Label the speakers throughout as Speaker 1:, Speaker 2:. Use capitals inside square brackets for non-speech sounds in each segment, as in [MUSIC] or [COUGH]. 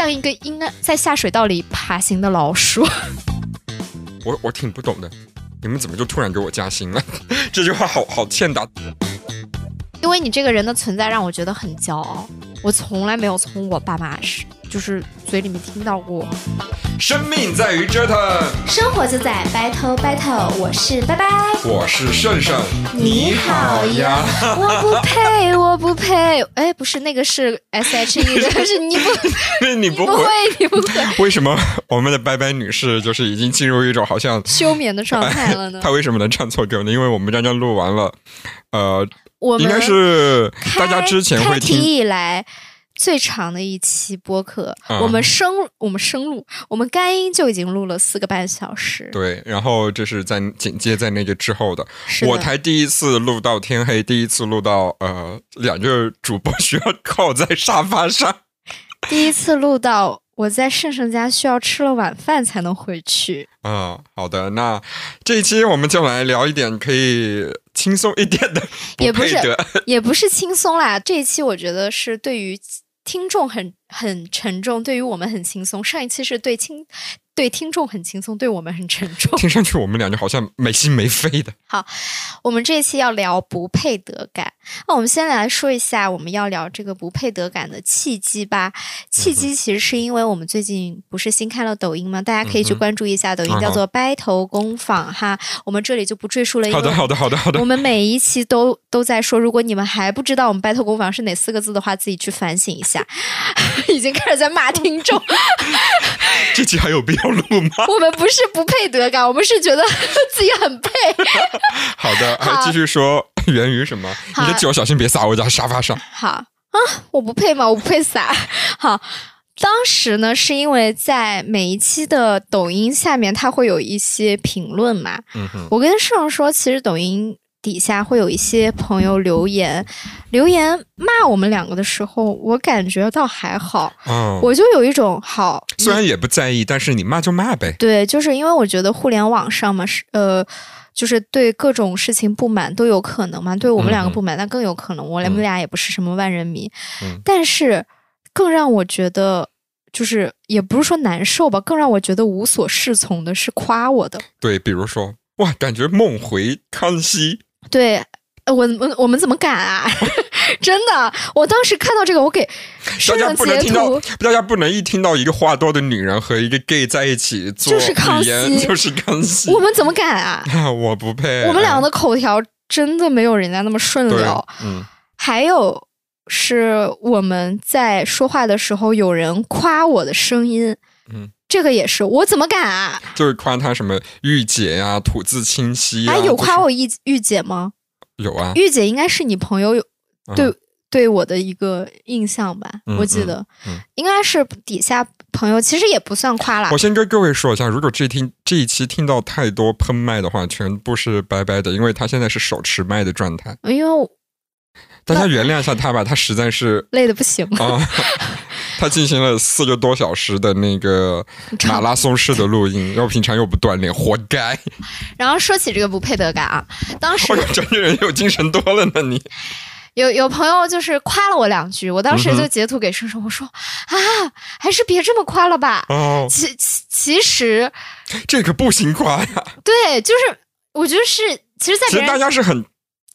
Speaker 1: 像一个应该在下水道里爬行的老鼠。[LAUGHS]
Speaker 2: 我我挺不懂的，你们怎么就突然给我加薪了？[LAUGHS] 这句话好好欠打。
Speaker 1: 因为你这个人的存在让我觉得很骄傲，我从来没有从我爸妈是就是嘴里面听到过。
Speaker 2: 生命在于折腾，
Speaker 1: 生活就在 battle battle。我是拜拜，
Speaker 2: 我是胜胜，
Speaker 1: 你好呀。我不配，[LAUGHS] 我不配。哎，不是那个是 S H E 的，[LAUGHS] 是你不，
Speaker 2: 你不
Speaker 1: 会，你不会。
Speaker 2: 为什么我们的拜拜女士就是已经进入一种好像
Speaker 1: 休眠的状态了呢？[LAUGHS]
Speaker 2: 她为什么能唱错歌呢？因为我们刚刚录完了，呃。
Speaker 1: 我
Speaker 2: 应该是大家之前会听
Speaker 1: 以来最长的一期播客。我们生我们生录我们干音就已经录了四个半小时。
Speaker 2: 对，然后这是在紧接在那个之后的，
Speaker 1: 是
Speaker 2: 我才第一次录到天黑，第一次录到呃两个主播 [LAUGHS] 需要靠在沙发上，[LAUGHS]
Speaker 1: 第一次录到。我在盛盛家需要吃了晚饭才能回去。
Speaker 2: 嗯，好的，那这一期我们就来聊一点可以轻松一点的，
Speaker 1: 也不是，也不是轻松啦。这一期我觉得是对于听众很很沉重，对于我们很轻松。上一期是对轻。对听众很轻松，对我们很沉重。
Speaker 2: 听上去我们俩就好像没心没肺的。[LAUGHS]
Speaker 1: 好，我们这一期要聊不配得感。那我们先来说一下我们要聊这个不配得感的契机吧。契机其实是因为我们最近不是新开了抖音吗？大家可以去关注一下抖音，叫做“掰头工坊”哈。我们这里就不赘述了。
Speaker 2: 好的，好的，好的，好的。
Speaker 1: 我们每一期都都在说，如果你们还不知道我们“掰头工坊”是哪四个字的话，自己去反省一下。[LAUGHS] 已经开始在骂听众。
Speaker 2: 这期还有必要录吗？
Speaker 1: 我们不是不配得感，我们是觉得 [LAUGHS] 自己很配。[LAUGHS]
Speaker 2: 好的，还继续说源于什么？你的酒小心别洒我家沙发上。
Speaker 1: 好啊，我不配吗？我不配洒。好，当时呢，是因为在每一期的抖音下面，它会有一些评论嘛。嗯哼，我跟盛说，其实抖音。底下会有一些朋友留言，留言骂我们两个的时候，我感觉倒还好，嗯，我就有一种好，
Speaker 2: 虽然也不在意，但是你骂就骂呗。
Speaker 1: 对，就是因为我觉得互联网上嘛，是呃，就是对各种事情不满都有可能嘛。对我们两个不满，那更有可能。我们俩也不是什么万人迷，但是更让我觉得，就是也不是说难受吧，更让我觉得无所适从的是夸我的。
Speaker 2: 对，比如说哇，感觉梦回康熙。
Speaker 1: 对，我我我们怎么敢啊？[LAUGHS] 真的，我当时看到这个，我给
Speaker 2: 大家不能听到，大家不能一听到一个话多的女人和一个 gay 在一起做
Speaker 1: 就是康熙，
Speaker 2: 就是康熙，
Speaker 1: 我们怎么敢啊？[LAUGHS]
Speaker 2: 我不配。
Speaker 1: 我们两个的口条真的没有人家那么顺溜。嗯，还有是我们在说话的时候，有人夸我的声音，嗯。这个也是，我怎么敢啊？
Speaker 2: 就是夸他什么御姐呀，吐字清晰啊。
Speaker 1: 有夸我御御姐吗？
Speaker 2: 有啊，
Speaker 1: 御姐应该是你朋友对对我的一个印象吧？我记得，应该是底下朋友，其实也不算夸啦。
Speaker 2: 我先跟各位说一下，如果这听这一期听到太多喷麦的话，全部是拜拜的，因为他现在是手持麦的状态。
Speaker 1: 因为
Speaker 2: 大家原谅一下他吧，他实在是
Speaker 1: 累的不行了。
Speaker 2: 他进行了四个多小时的那个马拉松式的录音，[LAUGHS] 然后平常又不锻炼，活该。
Speaker 1: 然后说起这个不配得感啊，当时 [LAUGHS]
Speaker 2: 专业人有精神多了呢。你
Speaker 1: 有有朋友就是夸了我两句，我当时就截图给生生，我说啊，还是别这么夸了吧。哦，其其其实
Speaker 2: 这可不行夸呀。
Speaker 1: 对，就是我觉得是，其实，在
Speaker 2: 其实大家是很。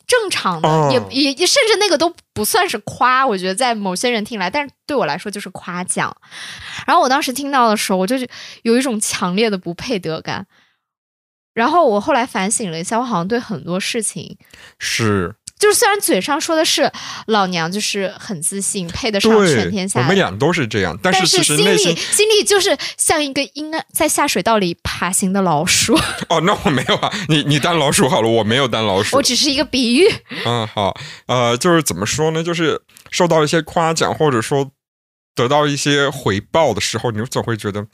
Speaker 1: 正常的，也也也，甚至那个都不算是夸，我觉得在某些人听来，但是对我来说就是夸奖。然后我当时听到的时候，我就有一种强烈的不配得感。然后我后来反省了一下，我好像对很多事情
Speaker 2: 是。
Speaker 1: 就是虽然嘴上说的是老娘就是很自信，配得上全天下，
Speaker 2: 我们俩都是这样，但
Speaker 1: 是
Speaker 2: 其实
Speaker 1: 心里心里就是像一个应该在下水道里爬行的老鼠。[LAUGHS]
Speaker 2: 哦，那我没有啊，你你当老鼠好了，我没有当老鼠，
Speaker 1: 我只是一个比喻。
Speaker 2: 嗯，好，呃，就是怎么说呢？就是受到一些夸奖，或者说得到一些回报的时候，你总会觉得。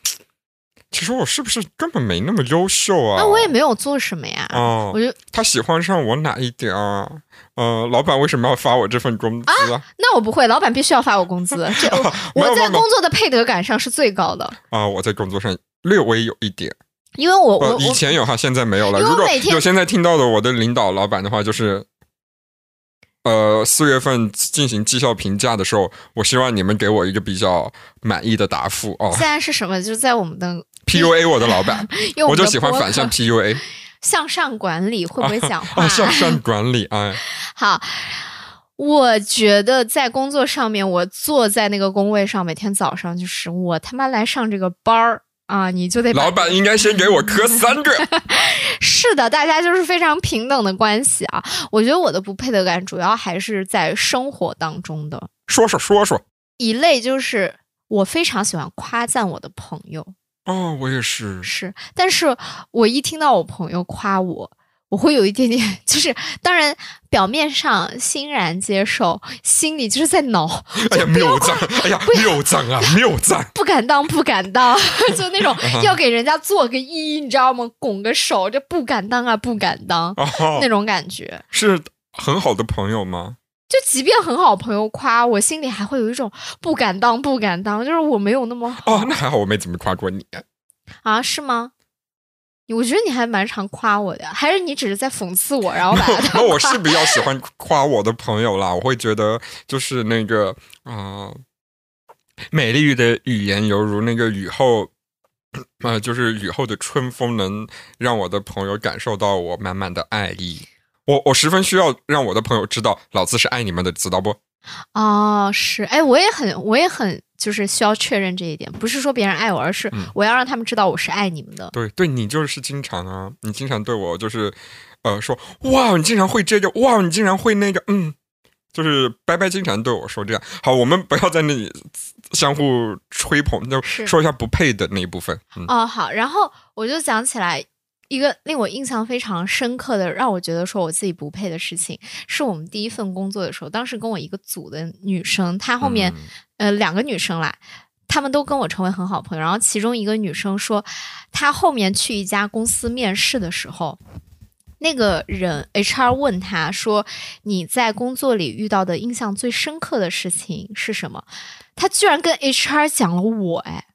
Speaker 2: 其实我是不是根本没那么优秀啊？
Speaker 1: 那我也没有做什么呀。哦，我就
Speaker 2: 他喜欢上我哪一点啊？呃，老板为什么要发我这份工资
Speaker 1: 啊？那我不会，老板必须要发我工资。[LAUGHS] 这我在工作的配得感上是最高的
Speaker 2: 啊！我在工作上略微有一点，
Speaker 1: 因为我我
Speaker 2: 以前有哈，现在没有了。如果有现在听到的我的领导老板的话，就是呃四月份进行绩效评价的时候，我希望你们给我一个比较满意的答复哦。
Speaker 1: 现在是什么？就是在我们的
Speaker 2: PUA 我的老板，[LAUGHS] 我就喜欢反向 PUA。
Speaker 1: 向上管理会不会讲话？
Speaker 2: 向上管理，哎，[LAUGHS]
Speaker 1: 好。我觉得在工作上面，我坐在那个工位上，每天早上就是我他妈来上这个班儿啊，你就得
Speaker 2: 老板应该先给我磕三个。[LAUGHS]
Speaker 1: 是的，大家就是非常平等的关系啊。我觉得我的不配得感主要还是在生活当中的。
Speaker 2: 说说说说，
Speaker 1: 一类就是我非常喜欢夸赞我的朋友。
Speaker 2: 哦，我也是。
Speaker 1: 是，但是我一听到我朋友夸我。我会有一点点，[LAUGHS] 就是当然表面上欣然接受，心里就是在挠。
Speaker 2: 哎呀，谬赞！哎呀，[LAUGHS] 谬赞啊，谬赞！
Speaker 1: 不敢当，不敢当，[LAUGHS] 就那种要给人家做个揖，你知道吗？拱个手，这不敢当啊，不敢当，那种感觉。
Speaker 2: 是很好的朋友吗？
Speaker 1: 就即便很好朋友夸我，心里还会有一种不敢当，不敢当，就是我没有那么好。
Speaker 2: 哦，那还好，我没怎么夸过你。
Speaker 1: 啊？是吗？我觉得你还蛮常夸我的，还是你只是在讽刺我，然后把它？[LAUGHS]
Speaker 2: 那我是比较喜欢夸我的朋友啦，我会觉得就是那个啊，美丽的语言犹如那个雨后，啊，就是雨后的春风，能让我的朋友感受到我满满的爱意。我我十分需要让我的朋友知道，老子是爱你们的，知道不？
Speaker 1: 哦，是，哎，我也很，我也很。就是需要确认这一点，不是说别人爱我，而是我要让他们知道我是爱你们的。
Speaker 2: 对，对你就是经常啊，你经常对我就是，呃，说哇，你经常会这个，哇，你竟然会那个，嗯，就是拜拜经常对我说这样。好，我们不要在那里相互吹捧，就说一下不配的那一部分。
Speaker 1: 哦，好，然后我就想起来。一个令我印象非常深刻的，让我觉得说我自己不配的事情，是我们第一份工作的时候，当时跟我一个组的女生，她后面，呃，两个女生啦，她们都跟我成为很好朋友。然后其中一个女生说，她后面去一家公司面试的时候，那个人 HR 问她说：“你在工作里遇到的印象最深刻的事情是什么？”她居然跟 HR 讲了我，哎。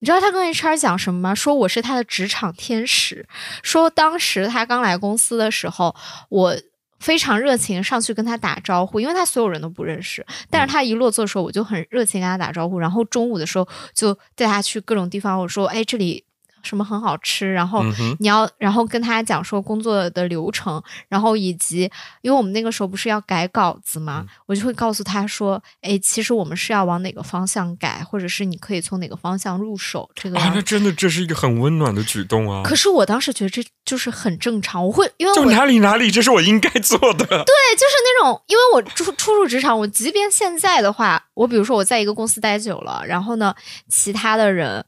Speaker 1: 你知道他跟 HR 讲什么吗？说我是他的职场天使。说当时他刚来公司的时候，我非常热情上去跟他打招呼，因为他所有人都不认识。但是他一落座的时候，我就很热情跟他打招呼。然后中午的时候就带他去各种地方，我说：“哎，这里。”什么很好吃？然后你要，然后跟他讲说工作的流程，然后以及，因为我们那个时候不是要改稿子吗？我就会告诉他说：“哎，其实我们是要往哪个方向改，或者是你可以从哪个方向入手。”这个
Speaker 2: 啊，那真的这是一个很温暖的举动啊！
Speaker 1: 可是我当时觉得这就是很正常，我会因为
Speaker 2: 就哪里哪里，这是我应该做的。对，
Speaker 1: 就是那种，因为我初初入职场，我即便现在的话，我比如说我在一个公司待久了，然后呢，其他的人。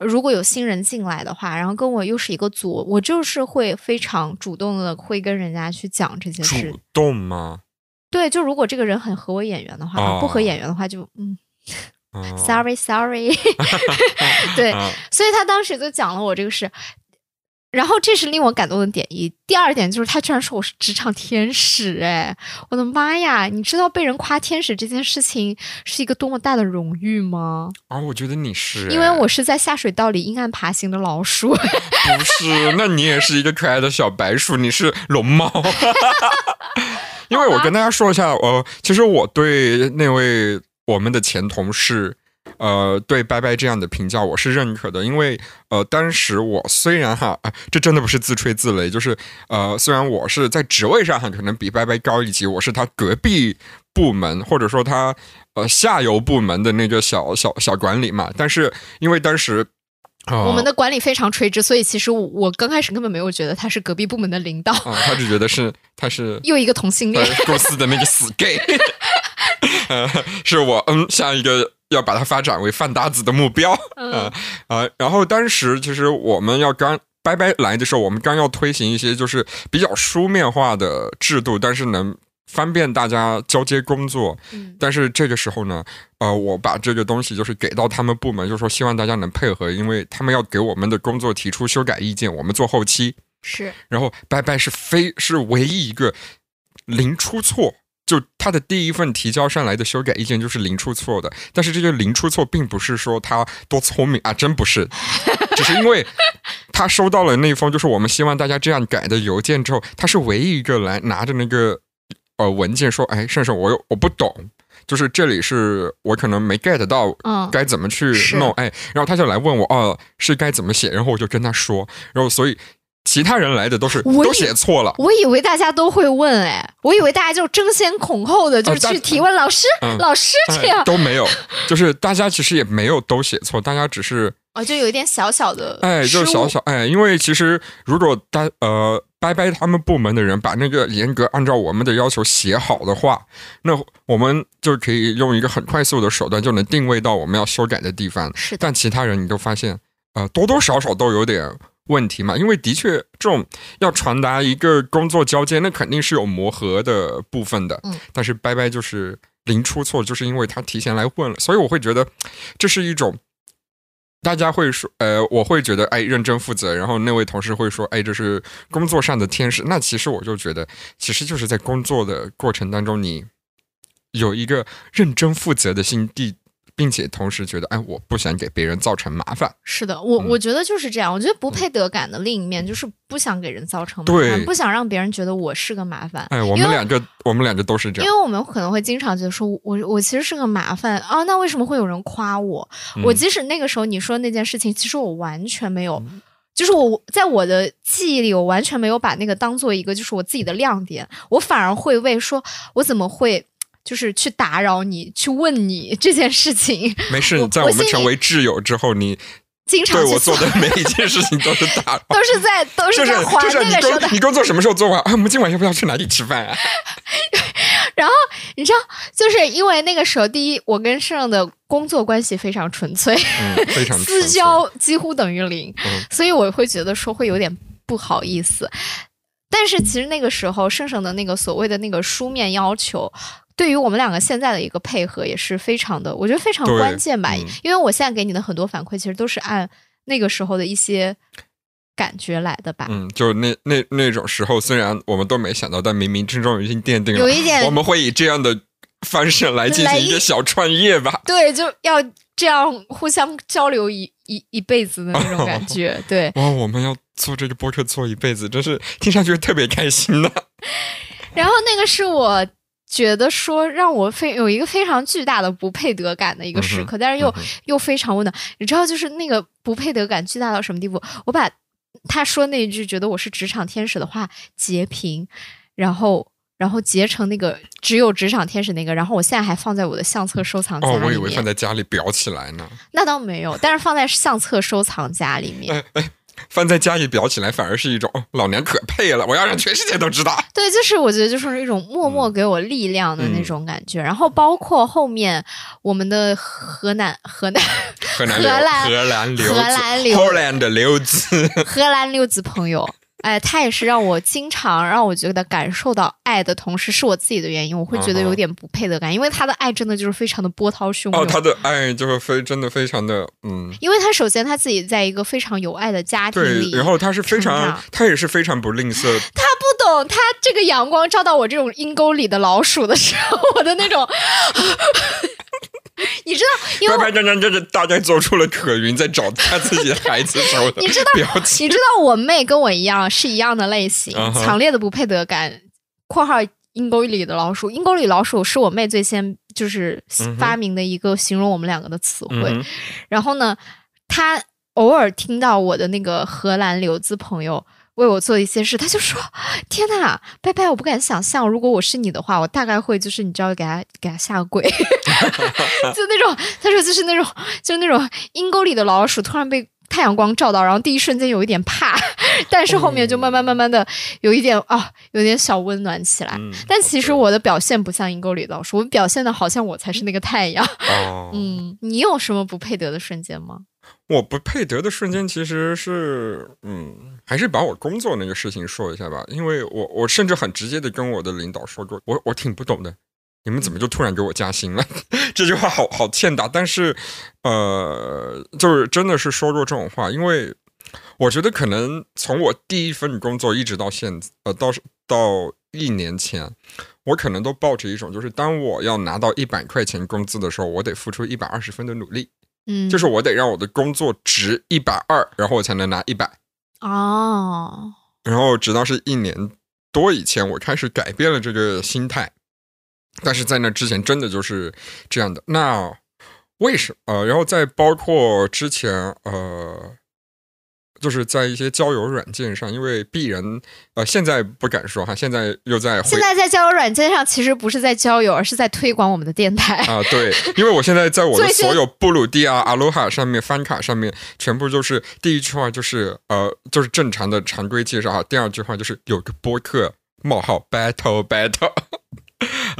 Speaker 1: 如果有新人进来的话，然后跟我又是一个组，我就是会非常主动的会跟人家去讲这些事。
Speaker 2: 主动吗？
Speaker 1: 对，就如果这个人很合我眼缘的话，不合眼缘的话就嗯，sorry sorry。[LAUGHS] 对，所以他当时就讲了我这个事。然后这是令我感动的点一，第二点就是他居然说我是职场天使，哎，我的妈呀！你知道被人夸天使这件事情是一个多么大的荣誉吗？
Speaker 2: 啊，我觉得你是，
Speaker 1: 因为我是在下水道里阴暗爬行的老鼠。[LAUGHS]
Speaker 2: 不是，那你也是一个可爱的小白鼠，你是龙猫。[LAUGHS] 因为我跟大家说一下，呃，其实我对那位我们的前同事。呃，对拜拜这样的评价我是认可的，因为呃，当时我虽然哈，这真的不是自吹自擂，就是呃，虽然我是在职位上哈可能比拜拜高一级，我是他隔壁部门或者说他呃下游部门的那个小小小管理嘛，但是因为当时
Speaker 1: 我们的管理非常垂直，所以其实我刚开始根本没有觉得他是隔壁部门的领导，
Speaker 2: 他就觉得是他是
Speaker 1: 又一个同性恋
Speaker 2: 公司的那个死 gay，[LAUGHS] [LAUGHS] 是我嗯下一个。要把它发展为范大子的目标，啊 [LAUGHS] 啊！然后当时其实我们要刚拜拜来的时候，我们刚要推行一些就是比较书面化的制度，但是能方便大家交接工作。嗯但是这个时候呢，呃，我把这个东西就是给到他们部门，就说希望大家能配合，因为他们要给我们的工作提出修改意见，我们做后期
Speaker 1: 是。
Speaker 2: 然后拜拜是非是唯一一个零出错。就他的第一份提交上来的修改意见就是零出错的，但是这个零出错并不是说他多聪明啊，真不是，[LAUGHS] 只是因为他收到了那封就是我们希望大家这样改的邮件之后，他是唯一一个来拿着那个呃文件说，哎，盛盛，我有我不懂，就是这里是我可能没 get 到，
Speaker 1: 嗯，
Speaker 2: 该怎么去弄，哎，然后他就来问我，哦，是该怎么写，然后我就跟他说，然后所以。其他人来的都是都写错了，
Speaker 1: 我以为大家都会问哎，我以为大家就争先恐后的就去提问老师，老师这样
Speaker 2: 都没有，就是大家其实也没有都写错，大家只是
Speaker 1: 哦，就有一点小小的
Speaker 2: 哎，就小小哎，因为其实如果大呃拜拜他们部门的人把那个严格按照我们的要求写好的话，那我们就可以用一个很快速的手段就能定位到我们要修改的地方。
Speaker 1: 是，
Speaker 2: 但其他人你都发现呃多多少少都有点。问题嘛，因为的确，这种要传达一个工作交接，那肯定是有磨合的部分的。
Speaker 1: 嗯，
Speaker 2: 但是拜拜就是零出错，就是因为他提前来问了，所以我会觉得这是一种大家会说，呃，我会觉得哎，认真负责。然后那位同事会说，哎，这是工作上的天使。那其实我就觉得，其实就是在工作的过程当中，你有一个认真负责的心地。并且同时觉得，哎，我不想给别人造成麻烦。
Speaker 1: 是的，我我觉得就是这样。我觉得不配得感的另一面就是不想给人造成麻烦，不想让别人觉得我是个麻烦。
Speaker 2: 哎，我们两个，我们两个都是这样。
Speaker 1: 因为我们可能会经常觉得说，我我其实是个麻烦啊，那为什么会有人夸我？我即使那个时候你说那件事情，其实我完全没有，就是我在我的记忆里，我完全没有把那个当做一个就是我自己的亮点，我反而会为说，我怎么会？就是去打扰你，去问你这件事情。
Speaker 2: 没事，在我们成为挚友之后，你
Speaker 1: 经常
Speaker 2: 对我做的每一件事情都是打，
Speaker 1: 都是在都是在还那个时候的。
Speaker 2: 你工作什么时候做完？啊，我们今晚要不要去哪里吃饭啊？[LAUGHS]
Speaker 1: 然后你知道，就是因为那个时候，第一，我跟盛的工作关系非常纯粹，
Speaker 2: 非常 [LAUGHS]
Speaker 1: 私交几乎等于零，所以我会觉得说会有点不好意思。但是其实那个时候，盛盛的那个所谓的那个书面要求。对于我们两个现在的一个配合也是非常的，我觉得非常关键吧。因为我现在给你的很多反馈，其实都是按那个时候的一些感觉来的吧。
Speaker 2: 嗯，就是那那那种时候，虽然我们都没想到，但冥冥之中已经奠定了，
Speaker 1: 有一点
Speaker 2: 我们会以这样的方式来进行一个小创业吧。
Speaker 1: 对，就要这样互相交流一一一辈子的那种感觉。[LAUGHS] 对，
Speaker 2: 哇，我们要做这个播客做一辈子，真是听上去特别开心呢。[LAUGHS]
Speaker 1: 然后那个是我。觉得说让我非有一个非常巨大的不配得感的一个时刻，但是又又非常温暖。你知道，就是那个不配得感巨大到什么地步？我把他说那一句觉得我是职场天使的话截屏，然后然后截成那个只有职场天使那个，然后我现在还放在我的相册收藏夹里面。
Speaker 2: 哦，我以为放在家里裱起来呢。
Speaker 1: 那倒没有，但是放在相册收藏夹里面。
Speaker 2: 放在家里裱起来，反而是一种 [LAUGHS] 老娘可配了，我要让全世界都知道。[LAUGHS]
Speaker 1: 对，就是我觉得就是一种默默给我力量的那种感觉。然后包括后面我们的河南河南
Speaker 2: 荷兰
Speaker 1: 荷兰
Speaker 2: 荷
Speaker 1: 兰 [LAUGHS]
Speaker 2: 荷兰的刘子
Speaker 1: 荷兰刘子朋友。哎，他也是让我经常让我觉得感受到爱的同时，是我自己的原因，我会觉得有点不配得感，因为他的爱真的就是非常的波涛汹涌。
Speaker 2: 哦，他的爱就是非真的非常的嗯，
Speaker 1: 因为他首先他自己在一个非常有爱的家庭里，
Speaker 2: 然后他是非常，他也是非常不吝啬。[LAUGHS]
Speaker 1: 他不懂，他这个阳光照到我这种阴沟里的老鼠的时候，我的那种。[LAUGHS] 你知道，因为
Speaker 2: 白白张张这是大概做出了可云在找他自己的孩子时候的 [LAUGHS] 表情。
Speaker 1: 你知道，我妹跟我一样是一样的类型，强烈的不配得感。括号阴沟里的老鼠，阴沟里老鼠是我妹最先就是发明的一个形容我们两个的词汇。然后呢，她偶尔听到我的那个荷兰留子朋友。为我做一些事，他就说：“天呐，拜拜！我不敢想象，如果我是你的话，我大概会就是你知道，给他给他下跪，[LAUGHS] 就那种。他说就是那种，就是那种阴沟里的老鼠突然被太阳光照到，然后第一瞬间有一点怕，但是后面就慢慢慢慢的有一点啊，有点小温暖起来。但其实我的表现不像阴沟里的老鼠，我表现的好像我才是那个太阳。[LAUGHS] 嗯，你有什么不配得的瞬间吗？”
Speaker 2: 我不配得的瞬间，其实是，嗯，还是把我工作那个事情说一下吧。因为我，我甚至很直接的跟我的领导说过，我我挺不懂的，你们怎么就突然给我加薪了？[LAUGHS] 这句话好好欠打。但是，呃，就是真的是说过这种话，因为我觉得可能从我第一份工作一直到现，呃，到到一年前，我可能都抱着一种，就是当我要拿到一百块钱工资的时候，我得付出一百二十分的努力。
Speaker 1: 嗯，
Speaker 2: 就是我得让我的工作值一百二，然后我才能拿一百
Speaker 1: 哦。
Speaker 2: 然后直到是一年多以前，我开始改变了这个心态，但是在那之前真的就是这样的。那为什么？呃，然后再包括之前，呃。就是在一些交友软件上，因为鄙人呃现在不敢说哈，现在又在
Speaker 1: 现在在交友软件上，其实不是在交友，而是在推广我们的电台
Speaker 2: 啊。对，因为我现在在我的 [LAUGHS] 所有布鲁迪亚、阿罗哈上面翻卡上面，全部就是第一句话就是呃就是正常的常规介绍哈，第二句话就是有个播客冒号 battle battle。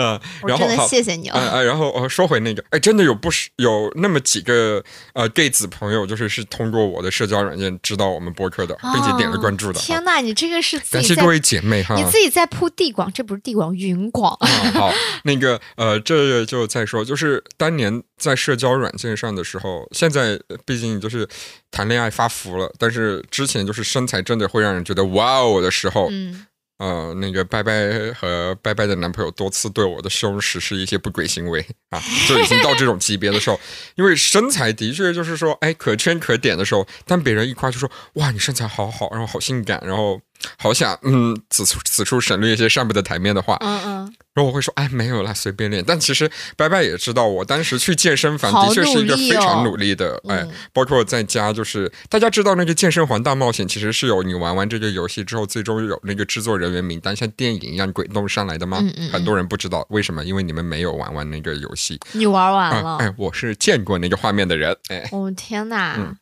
Speaker 2: 嗯，然后好，
Speaker 1: 谢谢你
Speaker 2: 啊。呃，然后呃，说回那个，哎，真的有不是有那么几个呃 gay 子朋友，就是是通过我的社交软件知道我们播客的，并且点了关注的。
Speaker 1: 天呐，你这个是
Speaker 2: 感谢各位姐妹哈，
Speaker 1: 你自己在铺地广，这不是地广云广。
Speaker 2: 好，[LAUGHS] 那个呃，这就再说，就是当年在社交软件上的时候，现在毕竟就是谈恋爱发福了，但是之前就是身材真的会让人觉得哇哦的时候，嗯。呃，那个拜拜和拜拜的男朋友多次对我的胸实施一些不轨行为啊，就已经到这种级别的时候，因为身材的确就是说，哎，可圈可点的时候，但别人一夸就说，哇，你身材好好，然后好性感，然后。好想嗯，此处此处省略一些上不得台面的话。嗯嗯，然后我会说，哎，没有啦，随便练。但其实白白也知道，我当时去健身房的确是一个非常努力的。哎，包括在家，就是大家知道那个健身环大冒险，其实是有你玩完这个游戏之后，最终有那个制作人员名单，像电影一样滚动上来的吗？嗯嗯。很多人不知道为什么，因为你们没有玩完那个游戏。
Speaker 1: 你玩完了？
Speaker 2: 哎，我是见过那个画面的人。哎，
Speaker 1: 哦天哪！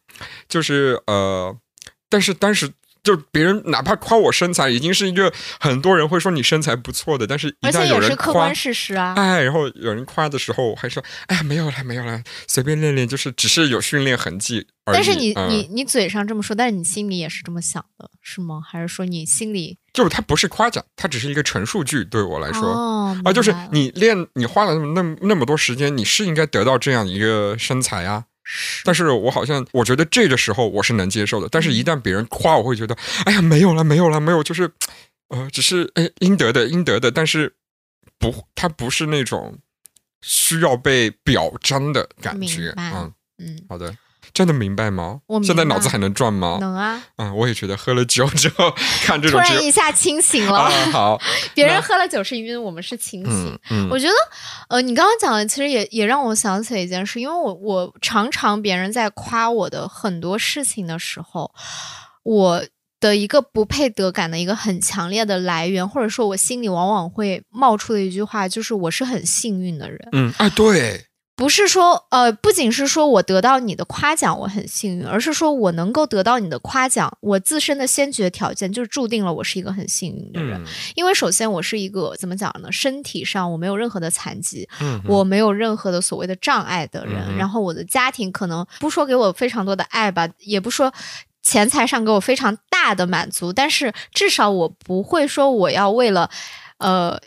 Speaker 2: 就是呃，但是当时。就别人哪怕夸我身材，已经是一个很多人会说你身材不错的，但是一旦有人夸，
Speaker 1: 事实啊，
Speaker 2: 哎，然后有人夸的时候，还说，哎呀，没有了，没有了，随便练练，就是只是有训练痕迹而
Speaker 1: 已。但是你你你嘴上这么说，但是你心里也是这么想的，是吗？还是说你心里
Speaker 2: 就是他不是夸奖，他只是一个陈述句，对我来说啊，就是你练，你花了那么那么多时间，你是应该得到这样一个身材啊。但是我好像我觉得这个时候我是能接受的，但是一旦别人夸，我会觉得，哎呀，没有了，没有了，没有，就是，呃，只是哎，应得的，应得的，但是不，他不是那种需要被表彰的感觉，嗯。嗯，好的。真的明白吗？现在脑子还能转吗？
Speaker 1: 能啊。
Speaker 2: 嗯，我也觉得喝了酒之后 [LAUGHS] 看这种，
Speaker 1: 突然一下清醒了。
Speaker 2: 好，[LAUGHS]
Speaker 1: 别人喝了酒是晕，我们是清醒。嗯，我觉得，呃，你刚刚讲的其实也也让我想起了一件事，因为我我常常别人在夸我的很多事情的时候，我的一个不配得感的一个很强烈的来源，或者说我心里往往会冒出的一句话，就是我是很幸运的人。
Speaker 2: 嗯，啊，对。
Speaker 1: 不是说，呃，不仅是说我得到你的夸奖，我很幸运，而是说我能够得到你的夸奖，我自身的先决条件就注定了我是一个很幸运的人。因为首先我是一个怎么讲呢？身体上我没有任何的残疾，我没有任何的所谓的障碍的人。然后我的家庭可能不说给我非常多的爱吧，也不说钱财上给我非常大的满足，但是至少我不会说我要为了，呃。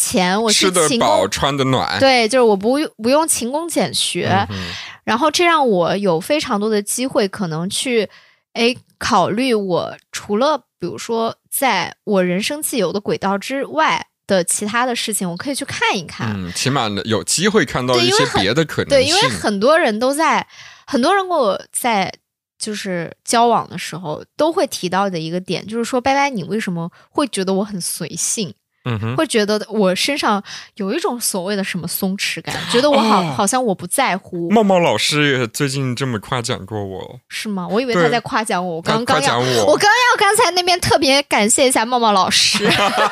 Speaker 1: 钱我
Speaker 2: 吃得饱穿的暖，
Speaker 1: 对，就是我不不用勤工俭学，然后这让我有非常多的机会，可能去哎考虑我除了比如说在我人生自由的轨道之外的其他的事情，我可以去看一看，
Speaker 2: 嗯，起码有机会看到一些别的可能
Speaker 1: 性。对，因为很多人都在，很多人跟我在就是交往的时候都会提到的一个点，就是说，拜拜，你为什么会觉得我很随性？
Speaker 2: 嗯，
Speaker 1: 会觉得我身上有一种所谓的什么松弛感，觉得我好好像我不在乎。
Speaker 2: 茂茂老师也最近这么夸奖过我，
Speaker 1: 是吗？我以为他在夸奖我。我刚刚
Speaker 2: 要，
Speaker 1: 我刚要刚才那边特别感谢一下茂茂老师。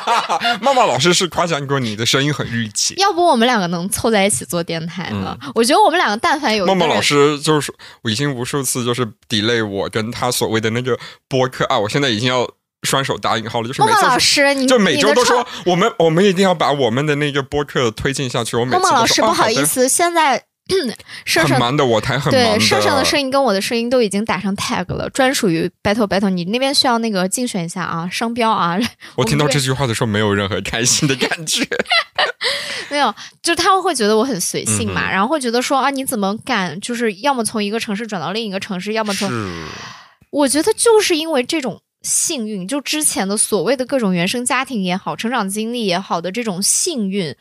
Speaker 1: [LAUGHS]
Speaker 2: 茂茂老师是夸奖过你的声音很御气。
Speaker 1: 要不我们两个能凑在一起做电台呢？我觉得我们两个但凡有
Speaker 2: 茂茂老师，就是我已经无数次就是 delay 我跟他所谓的那个播客啊，我现在已经要。双手打引号了，就是孟
Speaker 1: 老师，你
Speaker 2: 就每周都说我们我们一定要把我们的那个播客推进下去。我每次孟
Speaker 1: 老师不好意思，现在 [CLEARS THROAT]
Speaker 2: 很忙的，我台很
Speaker 1: 忙对。盛盛的声音跟我的声音都已经打上 tag 了，专属于 battle battle。你那边需要那个竞选一下啊，商标啊。[LAUGHS]
Speaker 2: 我听到这句话的时候，没有任何开心的感觉。[LAUGHS]
Speaker 1: 没有，就他们会觉得我很随性嘛，然后会觉得说啊，你怎么敢？就是要么从一个城市转到另一个城市，要么从……我觉得就是因为这种。幸运，就之前的所谓的各种原生家庭也好，成长经历也好的这种幸运，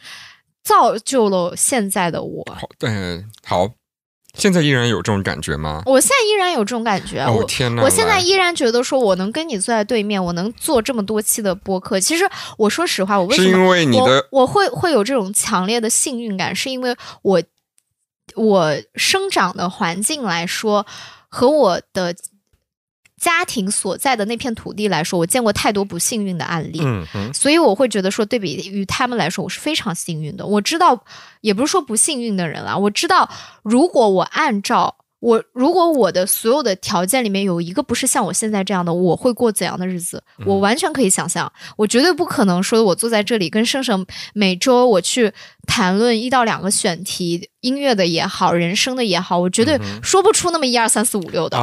Speaker 1: 造就了现在的我。
Speaker 2: 好，嗯，好，现在依然有这种感觉吗？
Speaker 1: 我现在依然有这种感觉。
Speaker 2: 哦天哪！
Speaker 1: 我现在依然觉得说，我能跟你坐在对面，我能做这么多期的播客。其实我说实话，我为什么？
Speaker 2: 是因为你的
Speaker 1: 我会会有这种强烈的幸运感，是因为我我生长的环境来说和我的。家庭所在的那片土地来说，我见过太多不幸运的案例，所以我会觉得说，对比于他们来说，我是非常幸运的。我知道，也不是说不幸运的人了，我知道，如果我按照。我如果我的所有的条件里面有一个不是像我现在这样的，我会过怎样的日子？我完全可以想象。我绝对不可能说，我坐在这里跟盛盛每周我去谈论一到两个选题，音乐的也好，人生的也好，我绝对说不出那么一二三四五六的。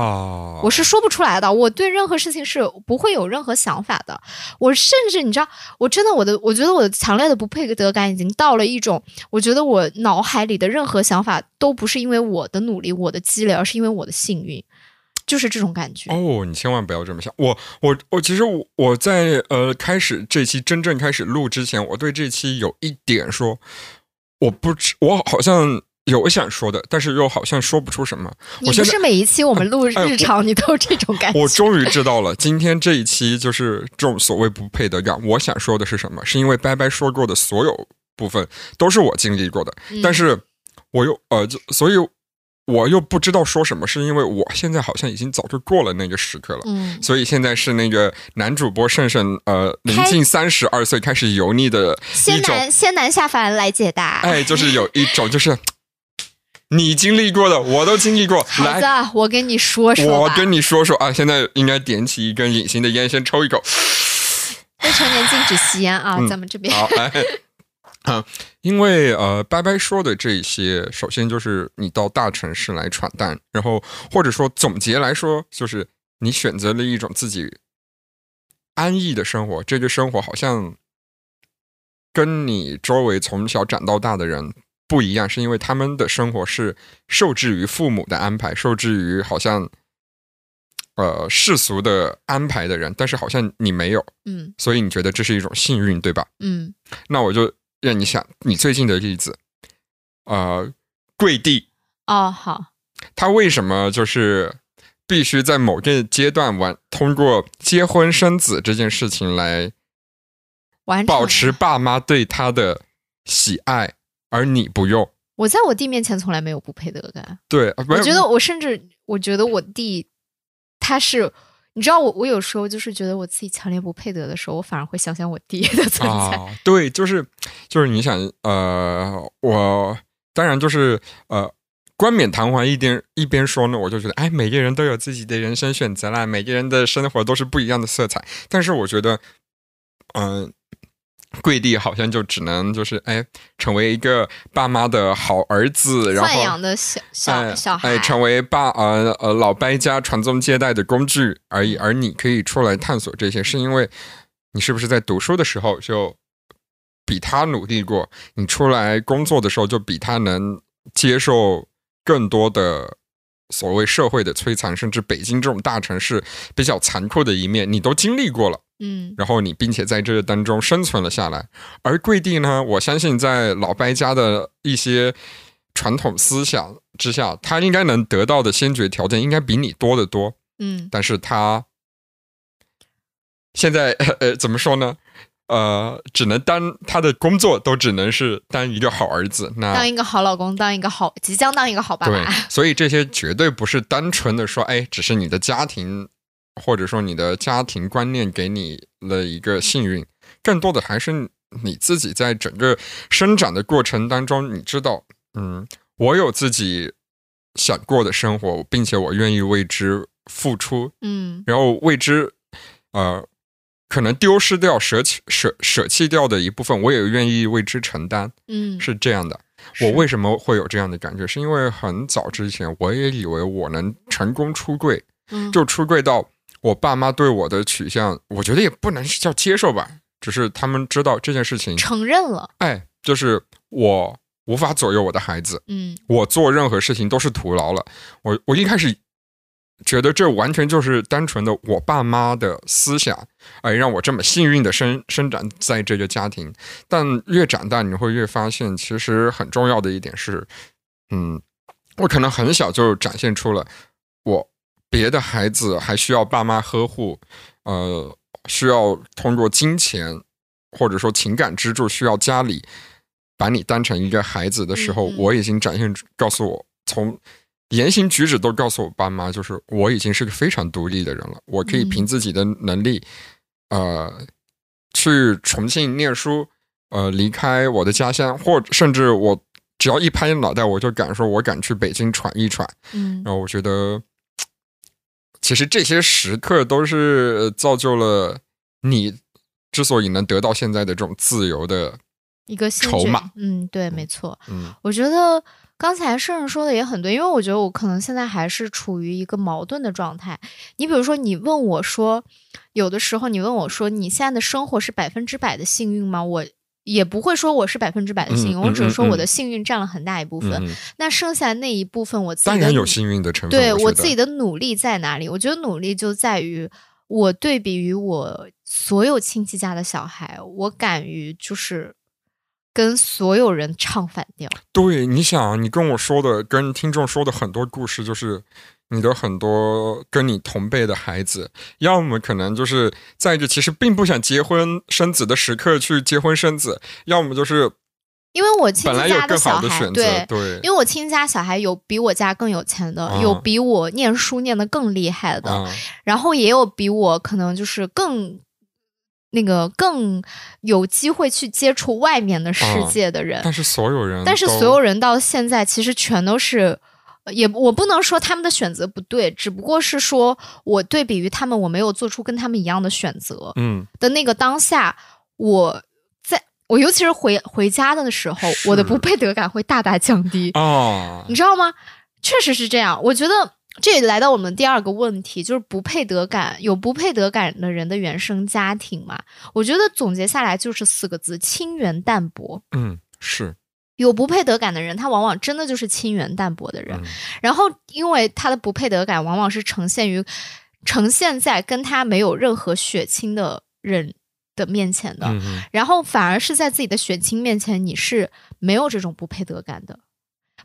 Speaker 1: 我是说不出来的。我对任何事情是不会有任何想法的。我甚至你知道，我真的我的，我觉得我的强烈的不配得感已经到了一种，我觉得我脑海里的任何想法都不是因为我的努力，我的积累。而是因为我的幸运，就是这种感觉
Speaker 2: 哦。你千万不要这么想。我我我，其实我我在呃开始这期真正开始录之前，我对这期有一点说，我不知我好像有想说的，但是又好像说不出什么。
Speaker 1: 你不是每一期我们录 [LAUGHS] 日常，你都有这种感觉。
Speaker 2: 我终于知道了，今天这一期就是这种所谓不配得感。我想说的是什么？是因为拜拜说过的所有部分都是我经历过的，但是我又呃，就所以。我又不知道说什么，是因为我现在好像已经早就过了那个时刻了，嗯，所以现在是那个男主播胜胜，呃，临近三十二岁开始油腻的
Speaker 1: 仙男仙男下凡来解答，
Speaker 2: 哎，就是有一种就是你经历过的，我都经历过。[LAUGHS]
Speaker 1: 来子，我跟你说说，
Speaker 2: 我跟你说说啊，现在应该点起一根隐形的烟，先抽一口。
Speaker 1: 未成年禁止吸烟啊，咱们这边。
Speaker 2: 好，来。[LAUGHS] 啊，因为呃，拜拜说的这些，首先就是你到大城市来闯荡，然后或者说总结来说，就是你选择了一种自己安逸的生活。这个生活好像跟你周围从小长到大的人不一样，是因为他们的生活是受制于父母的安排，受制于好像呃世俗的安排的人，但是好像你没有，嗯，所以你觉得这是一种幸运，对吧？嗯，那我就。让你想你最近的例子，呃，跪地
Speaker 1: 哦，好，
Speaker 2: 他为什么就是必须在某个阶段完通过结婚生子这件事情来
Speaker 1: 完
Speaker 2: 保持爸妈对他的喜爱，而你不用？
Speaker 1: 我在我弟面前从来没有不配得感，
Speaker 2: 对，
Speaker 1: 我觉得我甚至我觉得我弟他是。你知道我，我有时候就是觉得我自己强烈不配得的时候，我反而会想想我爹的存在。
Speaker 2: 对，就是就是你想，呃，我当然就是呃，冠冕堂皇一点一边说呢，我就觉得，哎，每个人都有自己的人生选择啦，每个人的生活都是不一样的色彩。但是我觉得，嗯。[LAUGHS] 跪地好像就只能就是哎，成为一个爸妈的好儿子，然后赡
Speaker 1: 养的小小小孩，
Speaker 2: 成为爸呃呃老白家传宗接代的工具而已。而你可以出来探索这些，是因为你是不是在读书的时候就比他努力过？你出来工作的时候就比他能接受更多的所谓社会的摧残，甚至北京这种大城市比较残酷的一面，你都经历过了。嗯，然后你并且在这当中生存了下来，而跪地呢，我相信在老白家的一些传统思想之下，他应该能得到的先决条件应该比你多得多。嗯，但是他现在 [LAUGHS] 呃怎么说呢？呃，只能当他的工作都只能是当一个好儿子，那
Speaker 1: 当一个好老公，当一个好即将当一个好爸爸。
Speaker 2: 对，所以这些绝对不是单纯的说，哎，只是你的家庭。或者说你的家庭观念给你了一个幸运，更多的还是你自己在整个生长的过程当中，你知道，嗯，我有自己想过的生活，并且我愿意为之付出，嗯，然后为之，呃，可能丢失掉、舍弃、舍舍弃掉的一部分，我也愿意为之承担，嗯，是这样的。我为什么会有这样的感觉？是因为很早之前我也以为我能成功出柜，嗯，就出柜到。我爸妈对我的取向，我觉得也不能叫接受吧，只是他们知道这件事情，
Speaker 1: 承认了。
Speaker 2: 哎，就是我无法左右我的孩子，嗯，我做任何事情都是徒劳了。我我一开始觉得这完全就是单纯的我爸妈的思想，哎，让我这么幸运的生生长在这个家庭。但越长大，你会越发现，其实很重要的一点是，嗯，我可能很小就展现出了我别的孩子还需要爸妈呵护，呃，需要通过金钱或者说情感支柱，需要家里把你当成一个孩子的时候，我已经展现告诉我从。言行举止都告诉我爸妈，就是我已经是个非常独立的人了，我可以凭自己的能力，呃，去重庆念书，呃，离开我的家乡，或甚至我只要一拍脑袋，我就敢说，我敢去北京闯一闯。嗯，然后我觉得，其实这些时刻都是造就了你之所以能得到现在的这种自由的
Speaker 1: 一个
Speaker 2: 筹码。
Speaker 1: 嗯，对，没错。嗯，我觉得。刚才圣人说的也很对，因为我觉得我可能现在还是处于一个矛盾的状态。你比如说，你问我说，有的时候你问我说，你现在的生活是百分之百的幸运吗？我也不会说我是百分之百的幸运，我只是说我的幸运占了很大一部分。那剩下那一部分，我自己
Speaker 2: 当然有幸运的成
Speaker 1: 分。对
Speaker 2: 我
Speaker 1: 自己的努力在哪里？我觉得努力就在于我对比于我所有亲戚家的小孩，我敢于就是。跟所有人唱反调。
Speaker 2: 对，你想，你跟我说的，跟听众说的很多故事，就是你的很多跟你同辈的孩子，要么可能就是在这其实并不想结婚生子的时刻去结婚生子，要么就是
Speaker 1: 因为我亲家
Speaker 2: 的
Speaker 1: 小孩，对
Speaker 2: 对，
Speaker 1: 因为我亲家小孩有比我家更有钱的，有比我念书念的更厉害的，然后也有比我可能就是更。那个更有机会去接触外面的世界的人，
Speaker 2: 但是所有人，
Speaker 1: 但是所有人到现在其实全都是，也我不能说他们的选择不对，只不过是说我对比于他们，我没有做出跟他们一样的选择。嗯，的那个当下，我在我尤其是回回家的时候，我的不配得感会大大降低
Speaker 2: 哦，
Speaker 1: 你知道吗？确实是这样，我觉得。这也来到我们第二个问题，就是不配得感。有不配得感的人的原生家庭嘛？我觉得总结下来就是四个字：亲缘淡薄。
Speaker 2: 嗯，是
Speaker 1: 有不配得感的人，他往往真的就是亲缘淡薄的人。然后，因为他的不配得感往往是呈现于呈现在跟他没有任何血亲的人的面前的，然后反而是在自己的血亲面前，你是没有这种不配得感的。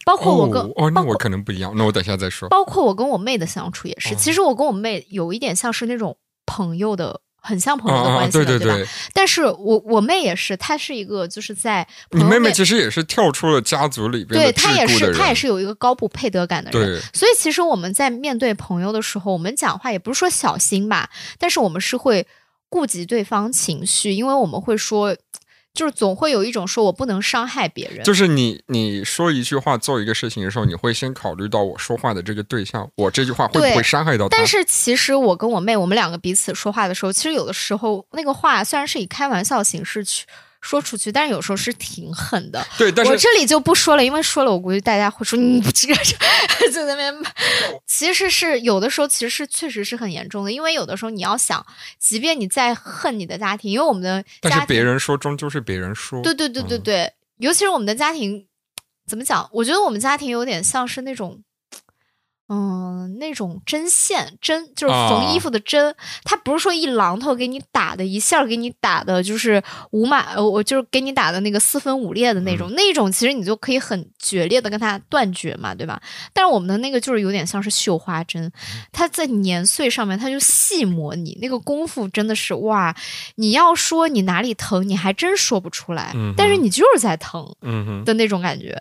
Speaker 1: 包括我跟
Speaker 2: 哦，那我可能不一样，那我等下再说。
Speaker 1: 包括我跟我妹的相处也是，其实我跟我妹有一点像是那种朋友的，很像朋友的关
Speaker 2: 系，对对
Speaker 1: 对。但是我我妹也是，她是一个就是在
Speaker 2: 你妹妹其实也是跳出了家族里边，
Speaker 1: 对她也是她也是有一个高不配得感的人。所以其实我们在面对朋友的时候，我们讲话也不是说小心吧，但是我们是会顾及对方情绪，因为我们会说。就是总会有一种说我不能伤害别人，
Speaker 2: 就是你你说一句话做一个事情的时候，你会先考虑到我说话的这个对象，我这句话会不会伤害到他？
Speaker 1: 但是其实我跟我妹，我们两个彼此说话的时候，其实有的时候那个话虽然是以开玩笑形式去。说出去，但是有时候是挺狠的。
Speaker 2: 对，但是
Speaker 1: 我这里就不说了，因为说了，我估计大家会说你不这 [LAUGHS] 个在那边。其实是有的时候，其实是确实是很严重的，因为有的时候你要想，即便你再恨你的家庭，因为我们的
Speaker 2: 但是别人说终究是别人说。
Speaker 1: 对对对对对，尤其是我们的家庭，怎么讲？我觉得我们家庭有点像是那种。嗯，那种针线针就是缝衣服的针，它不是说一榔头给你打的，一下给你打的，就是五马，我就是给你打的那个四分五裂的那种，那种其实你就可以很决裂的跟它断绝嘛，对吧？但是我们的那个就是有点像是绣花针，它在年岁上面它就细磨你，那个功夫真的是哇！你要说你哪里疼，你还真说不出来，但是你就是在疼，的那种感觉。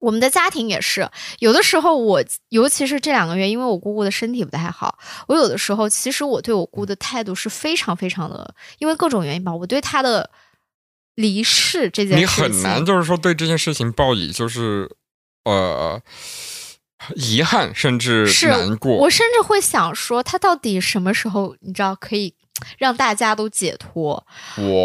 Speaker 1: 我们的家庭也是，有的时候我，尤其是这两个月，因为我姑姑的身体不太好，我有的时候其实我对我姑的态度是非常非常的，因为各种原因吧，我对她的离世这件事情，
Speaker 2: 你很难就是说对这件事情报以就是呃遗憾，甚至难过。
Speaker 1: 我甚至会想说，她到底什么时候你知道可以。让大家都解脱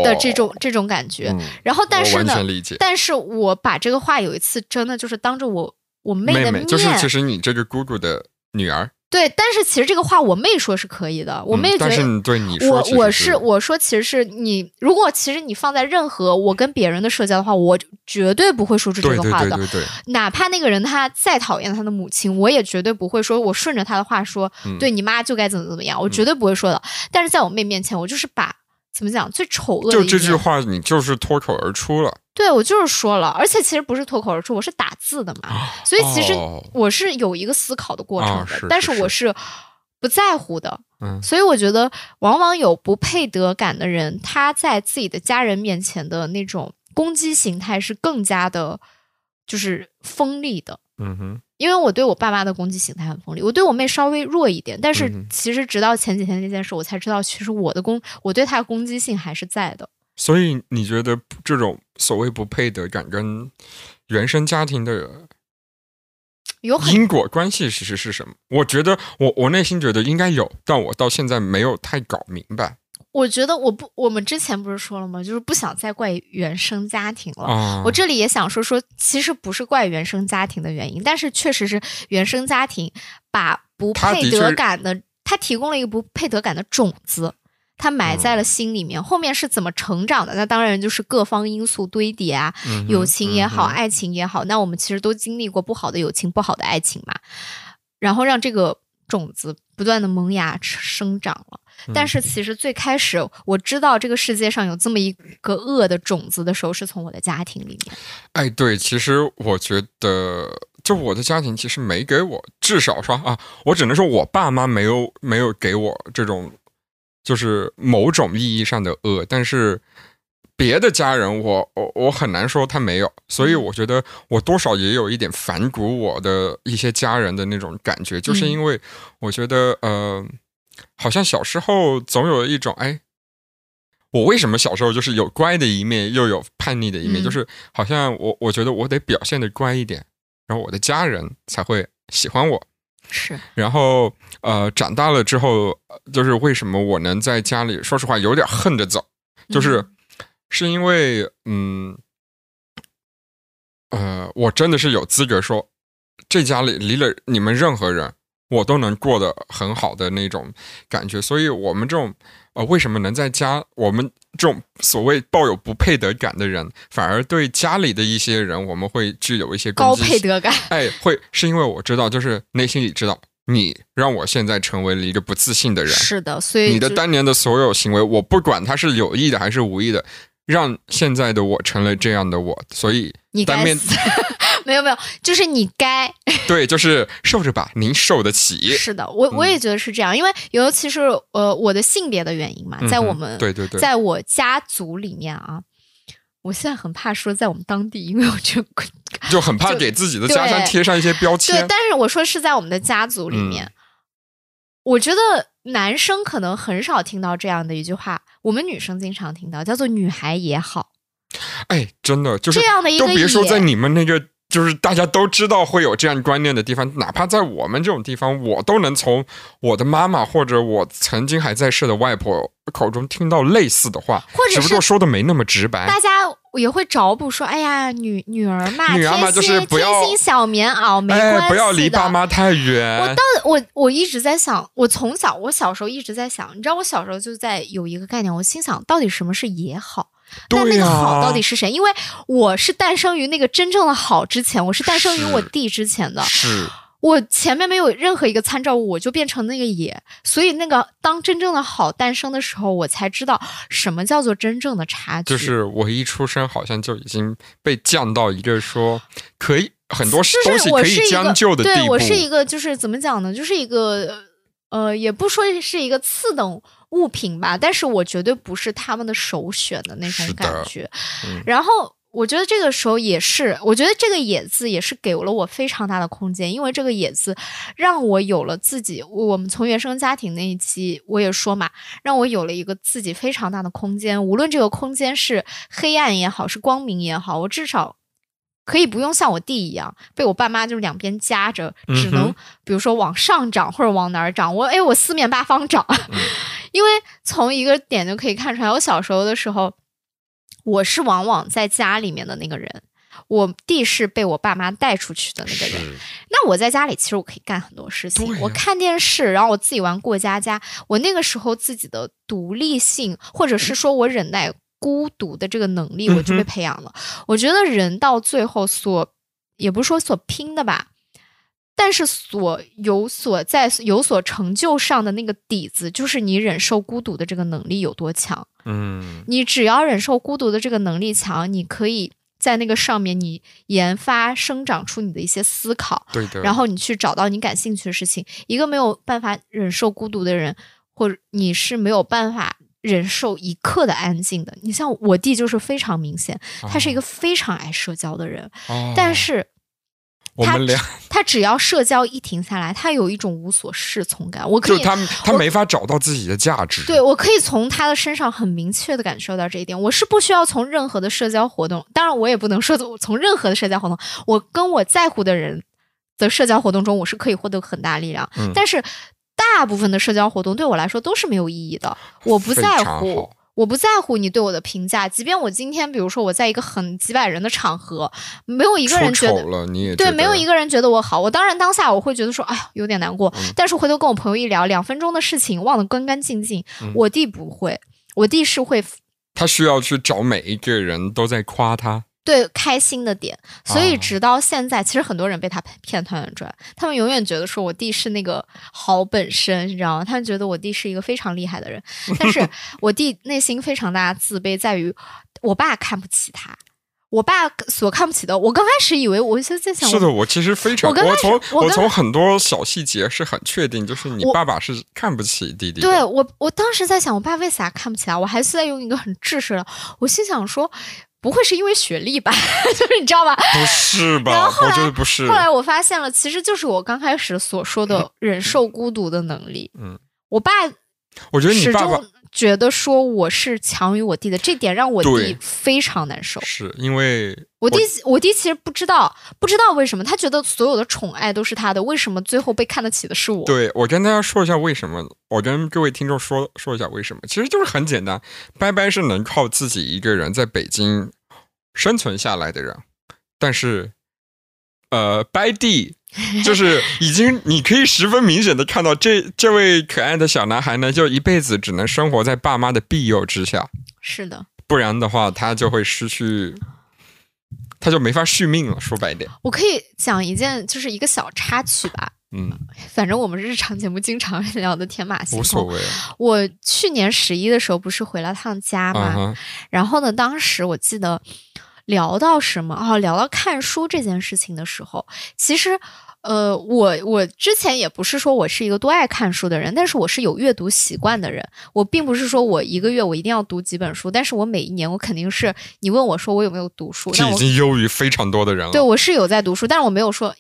Speaker 1: 的这种这种感觉，然后但是呢，但是我把这个话有一次真的就是当着我我妹的面，
Speaker 2: 就是其实你这个姑姑的女儿。
Speaker 1: 对，但是其实这个话我妹说是可以的，我妹觉得。但
Speaker 2: 是对你
Speaker 1: 说，我我
Speaker 2: 是
Speaker 1: 我说，其实是你，如果其实你放在任何我跟别人的社交的话，我绝对不会说出这个话
Speaker 2: 的。对对对对。
Speaker 1: 哪怕那个人他再讨厌他的母亲，我也绝对不会说，我顺着他的话说，对你妈就该怎么怎么样，我绝对不会说的。但是在我妹面前，我就是把怎么讲最丑恶。
Speaker 2: 就这句话，你就是脱口而出了。
Speaker 1: 对，我就是说了，而且其实不是脱口而出，我是打字的嘛，所以其实我是有一个思考的过程的，但是我是不在乎的。嗯，所以我觉得，往往有不配得感的人，他在自己的家人面前的那种攻击形态是更加的，就是锋利的。
Speaker 2: 嗯哼，
Speaker 1: 因为我对我爸妈的攻击形态很锋利，我对我妹稍微弱一点，但是其实直到前几天那件事，我才知道，其实我的攻，我对他的攻击性还是在的。
Speaker 2: 所以你觉得这种所谓不配得感跟原生家庭的
Speaker 1: 有
Speaker 2: 因果关系，其实是什么？我觉得我我内心觉得应该有，但我到现在没有太搞明白。
Speaker 1: 我觉得我不，我们之前不是说了吗？就是不想再怪原生家庭了。我这里也想说说，其实不是怪原生家庭的原因，但是确实是原生家庭把不配得感的，他提供了一个不配得感的种子。他埋在了心里面，后面是怎么成长的？那当然就是各方因素堆叠啊，友情也好，爱情也好。那我们其实都经历过不好的友情、不好的爱情嘛，然后让这个种子不断的萌芽生长了。但是其实最开始我知道这个世界上有这么一个恶的种子的时候，是从我的家庭里面。
Speaker 2: 哎，对，其实我觉得，就我的家庭其实没给我，至少说啊，我只能说我爸妈没有没有给我这种。就是某种意义上的恶，但是别的家人，我我我很难说他没有，所以我觉得我多少也有一点反骨我的一些家人的那种感觉，就是因为我觉得呃，好像小时候总有一种哎，我为什么小时候就是有乖的一面，又有叛逆的一面，就是好像我我觉得我得表现的乖一点，然后我的家人才会喜欢我。
Speaker 1: 是，
Speaker 2: 然后呃，长大了之后，就是为什么我能在家里，说实话有点横着走，就是是因为嗯，呃，我真的是有资格说，这家里离了你们任何人，我都能过得很好的那种感觉，所以我们这种。呃，为什么能在家？我们这种所谓抱有不配得感的人，反而对家里的一些人，我们会具有一些
Speaker 1: 高配得感。
Speaker 2: 哎，会是因为我知道，就是内心里知道，你让我现在成为了一个不自信的人。
Speaker 1: 是的，所以
Speaker 2: 你的当年的所有行为，我不管他是有意的还是无意的，让现在的我成了这样的我。所以
Speaker 1: 你该死。没有没有，就是你该 [LAUGHS]
Speaker 2: 对，就是受着吧，您受得起。
Speaker 1: 是的，我我也觉得是这样，因为尤其是呃我的性别的原因嘛，在我们
Speaker 2: 对对对，
Speaker 1: 在我家族里面啊，我现在很怕说在我们当地，因为我觉得 [LAUGHS]
Speaker 2: 就很怕给自己的家乡贴上一些标签。
Speaker 1: 对，但是我说是在我们的家族里面，我觉得男生可能很少听到这样的一句话，我们女生经常听到，叫做“女孩也好”。
Speaker 2: 哎，真的就是
Speaker 1: 这样的一
Speaker 2: 个，都别说在你们那个。就是大家都知道会有这样观念的地方，哪怕在我们这种地方，我都能从我的妈妈或者我曾经还在世的外婆口中听到类似的话，
Speaker 1: 或者
Speaker 2: 只不过说的没那么直白。
Speaker 1: 大家也会找补说：“哎呀，女女儿嘛，
Speaker 2: 女儿嘛就是不要
Speaker 1: 小棉袄，没关系，
Speaker 2: 不要离爸妈太远。”
Speaker 1: 我到我我一直在想，我从小我小时候一直在想，你知道，我小时候就在有一个概念，我心想到底什么是也好。那那个好到底是谁？因为我是诞生于那个真正的好之前，我是诞生于我弟之前的。
Speaker 2: 是，
Speaker 1: 我前面没有任何一个参照物，我就变成那个野。所以那个当真正的好诞生的时候，我才知道什么叫做真正的差距。
Speaker 2: 就是我一出生，好像就已经被降到一个说可以很多东西可以将就的地步。
Speaker 1: 对我是一个，就是怎么讲呢？就是一个呃，也不说是一个次等。物品吧，但是我绝对不是他们的首选的那种感觉。然后我觉得这个时候也是，我觉得这个“野”字也是给了我非常大的空间，因为这个“野”字让我有了自己。我们从原生家庭那一期我也说嘛，让我有了一个自己非常大的空间。无论这个空间是黑暗也好，是光明也好，我至少。可以不用像我弟一样被我爸妈就是两边夹着，只能比如说往上涨或者往哪儿涨，我哎我四面八方涨，[LAUGHS] 因为从一个点就可以看出来，我小时候的时候，我是往往在家里面的那个人，我弟是被我爸妈带出去的那个人。那我在家里其实我可以干很多事情，我看电视，然后我自己玩过家家，我那个时候自己的独立性，或者是说我忍耐。孤独的这个能力，我就被培养了。我觉得人到最后所，也不是说所拼的吧，但是所有所在有所成就上的那个底子，就是你忍受孤独的这个能力有多强。
Speaker 2: 嗯，
Speaker 1: 你只要忍受孤独的这个能力强，你可以在那个上面你研发生长出你的一些思考，
Speaker 2: 对的。
Speaker 1: 然后你去找到你感兴趣的事情。一个没有办法忍受孤独的人，或者你是没有办法。忍受一刻的安静的，你像我弟就是非常明显，他是一个非常爱社交的人，但是
Speaker 2: 我们俩
Speaker 1: 他只要社交一停下来，他有一种无所适从感。我可以，
Speaker 2: 他他没法找到自己的价值。
Speaker 1: 对我可以从他的身上很明确的感受到这一点。我是不需要从任何的社交活动，当然我也不能说从任何的社交活动，我跟我在乎的人的社交活动中，我是可以获得很大力量，但是。大部分的社交活动对我来说都是没有意义的，我不在乎，我不在乎你对我的评价。即便我今天，比如说我在一个很几百人的场合，没有一个人觉得
Speaker 2: 你也
Speaker 1: 对，没有一个人觉得我好。我当然当下我会觉得说，哎呀，有点难过。但是回头跟我朋友一聊，两分钟的事情忘得干干净净。我弟不会，我弟是会，
Speaker 2: 他需要去找每一个人都在夸他。
Speaker 1: 对开心的点，所以直到现在，其实很多人被他骗团团转，他们永远觉得说我弟是那个好本身，你知道吗？他们觉得我弟是一个非常厉害的人，但是 [LAUGHS] 我弟内心非常大的自卑，在于我爸看不起他。我爸所看不起的，我刚开始以为，我就在想，
Speaker 2: 是的，我其实非常，我从我从很多小细节是很确定，就是你爸爸是看不起弟弟。
Speaker 1: 对我，我当时在想，我爸为啥看不起他？我还是在用一个很知识的，我心想说。不会是因为学历吧？[LAUGHS] 就是你知道吧？
Speaker 2: 不是吧？我觉得不是。
Speaker 1: 后来我发现了，其实就是我刚开始所说的忍受孤独的能力。嗯，我爸，
Speaker 2: 我觉得你爸爸
Speaker 1: 觉得说我是强于我弟的，这点让我弟非常难受。
Speaker 2: 是因为
Speaker 1: 我弟，我弟其实不知道，不知道为什么他觉得所有的宠爱都是他的，为什么最后被看得起的是我？
Speaker 2: 对我跟大家说一下为什么，我跟各位听众说说一下为什么，其实就是很简单，拜拜是能靠自己一个人在北京。生存下来的人，但是，呃，拜弟 [LAUGHS] 就是已经，你可以十分明显的看到，这这位可爱的小男孩呢，就一辈子只能生活在爸妈的庇佑之下。
Speaker 1: 是的，
Speaker 2: 不然的话，他就会失去，他就没法续命了。说白点，
Speaker 1: 我可以讲一件，就是一个小插曲吧。嗯，反正我们日常节目经常聊的天马行空，
Speaker 2: 无所谓。
Speaker 1: 我去年十一的时候不是回了趟家嘛，然后呢，当时我记得。聊到什么啊？聊到看书这件事情的时候，其实，呃，我我之前也不是说我是一个多爱看书的人，但是我是有阅读习惯的人。我并不是说我一个月我一定要读几本书，但是我每一年我肯定是你问我说我有没有读书，
Speaker 2: 这已经优于非常多的人了。
Speaker 1: 对我是有在读书，但是我没有说。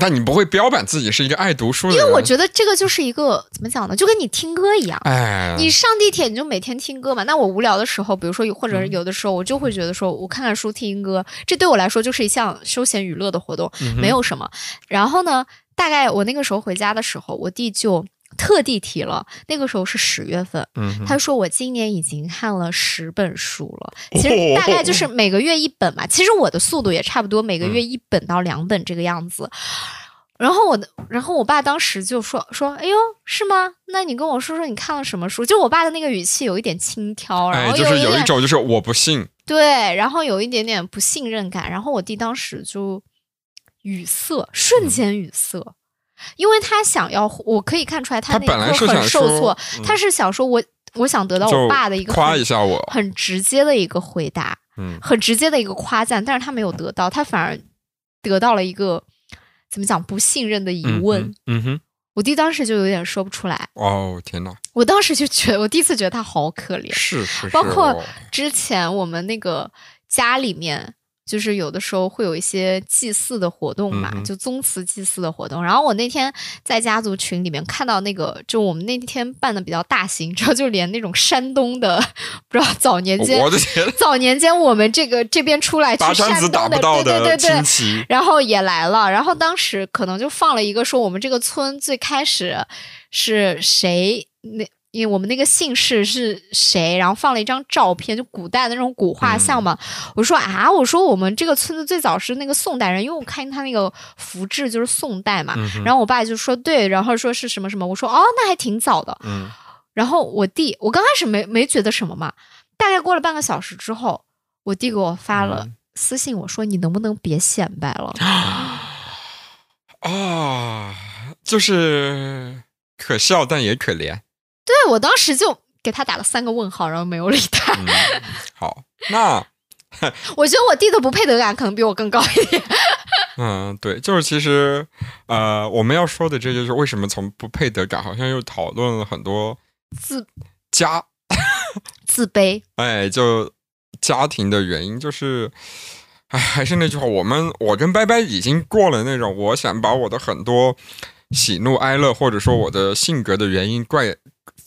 Speaker 2: 但你不会标榜自己是一个爱读书的
Speaker 1: 人，因为我觉得这个就是一个怎么讲呢？就跟你听歌一样，哎，你上地铁你就每天听歌嘛。那我无聊的时候，比如说或者有的时候，我就会觉得说，我看看书、听歌，这对我来说就是一项休闲娱乐的活动，没有什么。然后呢，大概我那个时候回家的时候，我弟就。特地提了，那个时候是十月份，他说我今年已经看了十本书了，其实大概 [LAUGHS] 就是每个月一本嘛。其实我的速度也差不多，每个月一本到两本这个样子。然后我的，然后我爸当时就说说，哎呦，是吗？那你跟我说说你看了什么书？就我爸的那个语气有一点轻佻，然后
Speaker 2: 就是有一种就是我不信，
Speaker 1: 对，然后有一点点不信任感。然后我弟当时就语塞，瞬间语塞。因为他想要，我可以看出来他那
Speaker 2: 一
Speaker 1: 刻很受挫。他是想说，我我想得到我爸的一个
Speaker 2: 夸一下我，
Speaker 1: 很直接的一个回答，嗯，很直接的一个夸赞。但是他没有得到，他反而得到了一个怎么讲不信任的疑问。
Speaker 2: 嗯哼，
Speaker 1: 我弟当时就有点说不出来。
Speaker 2: 哦天哪！
Speaker 1: 我当时就觉得，我第一次觉得他好可怜。
Speaker 2: 是是是。
Speaker 1: 包括之前我们那个家里面。就是有的时候会有一些祭祀的活动嘛，就宗祠祭祀的活动。然后我那天在家族群里面看到那个，就我们那天办的比较大型，之后就连那种山东的，不知道早年间，
Speaker 2: 我的天，
Speaker 1: 早年间我们这个这边出来去山东的，对对对对，然后也来了。然后当时可能就放了一个说我们这个村最开始是谁那。因为我们那个姓氏是谁，然后放了一张照片，就古代的那种古画像嘛。我说啊，我说我们这个村子最早是那个宋代人，因为我看他那个符志就是宋代嘛。然后我爸就说对，然后说是什么什么，我说哦，那还挺早的。嗯。然后我弟，我刚开始没没觉得什么嘛，大概过了半个小时之后，我弟给我发了私信，我说你能不能别显摆了。
Speaker 2: 哦，啊，就是可笑但也可怜。
Speaker 1: 对我当时就给他打了三个问号，然后没有理他。
Speaker 2: 好，那 [LAUGHS]
Speaker 1: 我觉得我弟的不配得感可能比我更高一点。[LAUGHS]
Speaker 2: 嗯，对，就是其实，呃，我们要说的这就是为什么从不配得感，好像又讨论了很多
Speaker 1: 自
Speaker 2: 家 [LAUGHS]
Speaker 1: 自卑。
Speaker 2: 哎，就家庭的原因，就是，哎，还是那句话，我们我跟拜拜已经过了那种，我想把我的很多喜怒哀乐，或者说我的性格的原因怪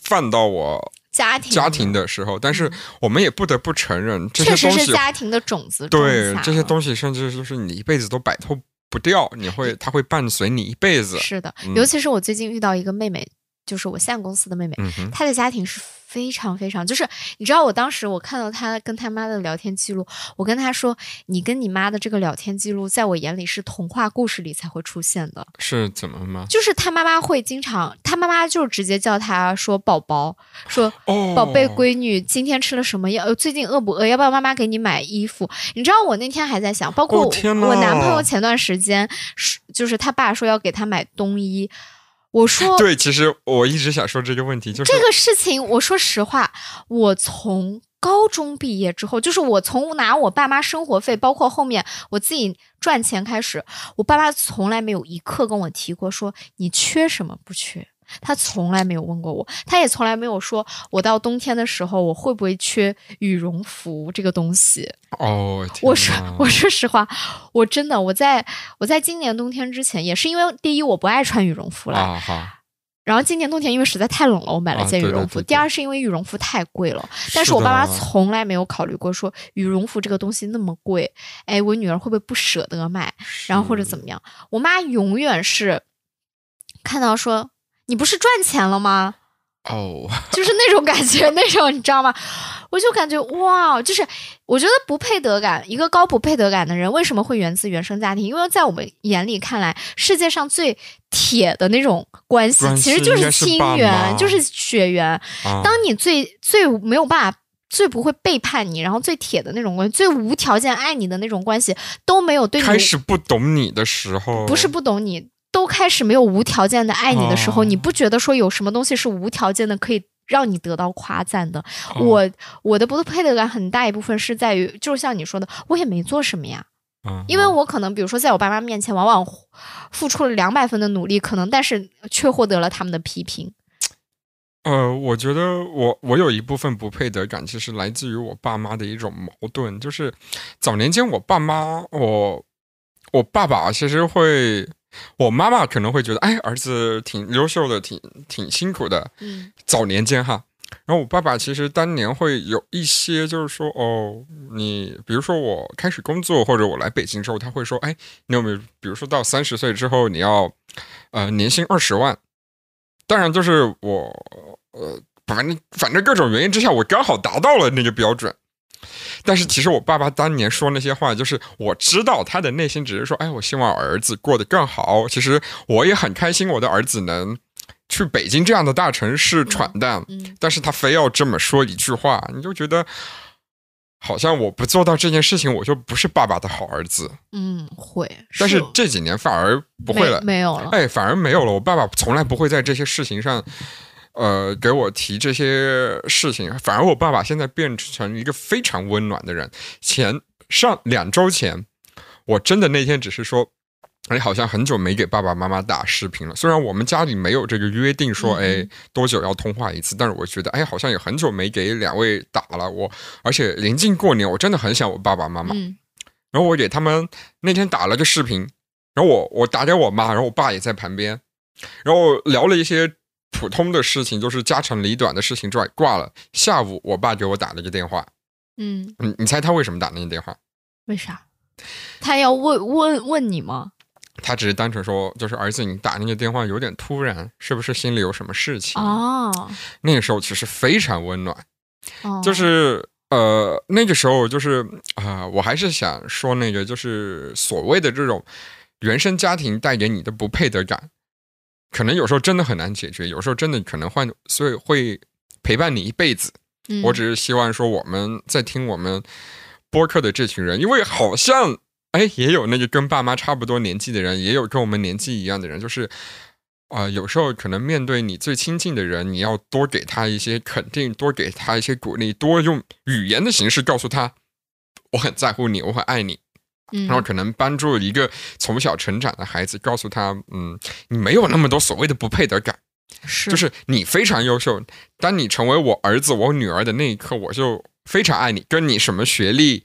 Speaker 2: 放到我。
Speaker 1: 家庭
Speaker 2: 家庭的时候，但是我们也不得不承认，这些
Speaker 1: 东西是家庭的种子。
Speaker 2: 对这些东西，甚至就是你一辈子都摆脱不掉，你会，它会伴随你一辈子。
Speaker 1: 是的，尤其是我最近遇到一个妹妹，就是我现在公司的妹妹，她的家庭是。非常非常，就是你知道，我当时我看到她跟她妈的聊天记录，我跟她说：“你跟你妈的这个聊天记录，在我眼里是童话故事里才会出现的。”
Speaker 2: 是怎么吗？
Speaker 1: 就是她妈妈会经常，她妈妈就直接叫她说“宝宝”，说“宝贝闺女，今天吃了什么？药最近饿不饿？要不要妈妈给你买衣服？”你知道，我那天还在想，包括我男朋友前段时间是，就是他爸说要给他买冬衣。我说
Speaker 2: 对，其实我一直想说这个问题，就是
Speaker 1: 这个事情。我说实话，我从高中毕业之后，就是我从拿我爸妈生活费，包括后面我自己赚钱开始，我爸妈从来没有一刻跟我提过说你缺什么不缺。他从来没有问过我，他也从来没有说，我到冬天的时候我会不会缺羽绒服这个东西。
Speaker 2: 哦，
Speaker 1: 我说我说实话，我真的我在我在今年冬天之前，也是因为第一我不爱穿羽绒服了，
Speaker 2: 啊
Speaker 1: 然后今年冬天因为实在太冷了，我买了件羽绒服。第二是因为羽绒服太贵了，但是我爸妈从来没有考虑过说羽绒服这个东西那么贵，哎，我女儿会不会不舍得买，然后或者怎么样？我妈永远是看到说。你不是赚钱了吗？
Speaker 2: 哦，[LAUGHS]
Speaker 1: 就是那种感觉，那种你知道吗？我就感觉哇，就是我觉得不配得感，一个高不配得感的人，为什么会源自原生家庭？因为在我们眼里看来，世界上最铁的那种关系，其实就是亲缘，就是血缘。当你最最没有办法、最不会背叛你，然后最铁的那种关系，最无条件爱你的那种关系，都没有对你
Speaker 2: 开始不懂你的时候，
Speaker 1: 不是不懂你。都开始没有无条件的爱你的时候，你不觉得说有什么东西是无条件的可以让你得到夸赞的？我我的不配得感很大一部分是在于，就是像你说的，我也没做什么呀。因为我可能比如说在我爸妈面前，往往付出了两百分的努力，可能但是却获得了他们的批评。
Speaker 2: 呃，我觉得我我有一部分不配得感，其实来自于我爸妈的一种矛盾，就是早年间我爸妈，我我爸爸其实会。我妈妈可能会觉得，哎，儿子挺优秀的，挺挺辛苦的。嗯，早年间哈，然后我爸爸其实当年会有一些，就是说，哦，你比如说我开始工作或者我来北京之后，他会说，哎，你有没有，比如说到三十岁之后你要，呃，年薪二十万。当然，就是我，呃，反正反正各种原因之下，我刚好达到了那个标准。但是其实我爸爸当年说那些话，就是我知道他的内心只是说，哎，我希望儿子过得更好。其实我也很开心，我的儿子能去北京这样的大城市闯荡。嗯，但是他非要这么说一句话，你就觉得好像我不做到这件事情，我就不是爸爸的好儿子。
Speaker 1: 嗯，会。
Speaker 2: 但是这几年反而不会了，
Speaker 1: 没有了。
Speaker 2: 哎，反而没有了。我爸爸从来不会在这些事情上。呃，给我提这些事情，反而我爸爸现在变成一个非常温暖的人。前上两周前，我真的那天只是说，哎，好像很久没给爸爸妈妈打视频了。虽然我们家里没有这个约定，说哎多久要通话一次，但是我觉得，哎，好像也很久没给两位打了。我而且临近过年，我真的很想我爸爸妈妈。然后我给他们那天打了个视频，然后我我打给我妈，然后我爸也在旁边，然后聊了一些。普通的事情就是家长里短的事情之外挂了。下午我爸给我打了个电话，嗯，你你猜他为什么打那个电话？
Speaker 1: 为啥？他要问问问你吗？
Speaker 2: 他只是单纯说，就是儿子，你打那个电话有点突然，是不是心里有什么事情？哦，那个时候其实非常温暖，就是呃，那个时候就是啊，我还是想说那个，就是所谓的这种原生家庭带给你的不配得感。可能有时候真的很难解决，有时候真的可能换，所以会陪伴你一辈子。我只是希望说，我们在听我们播客的这群人，因为好像哎，也有那个跟爸妈差不多年纪的人，也有跟我们年纪一样的人，就是啊，有时候可能面对你最亲近的人，你要多给他一些肯定，多给他一些鼓励，多用语言的形式告诉他我很在乎你，我很爱你。然后可能帮助一个从小成长的孩子，告诉他，嗯，你没有那么多所谓的不配得感，
Speaker 1: 是，
Speaker 2: 就是你非常优秀。当你成为我儿子、我女儿的那一刻，我就非常爱你。跟你什么学历、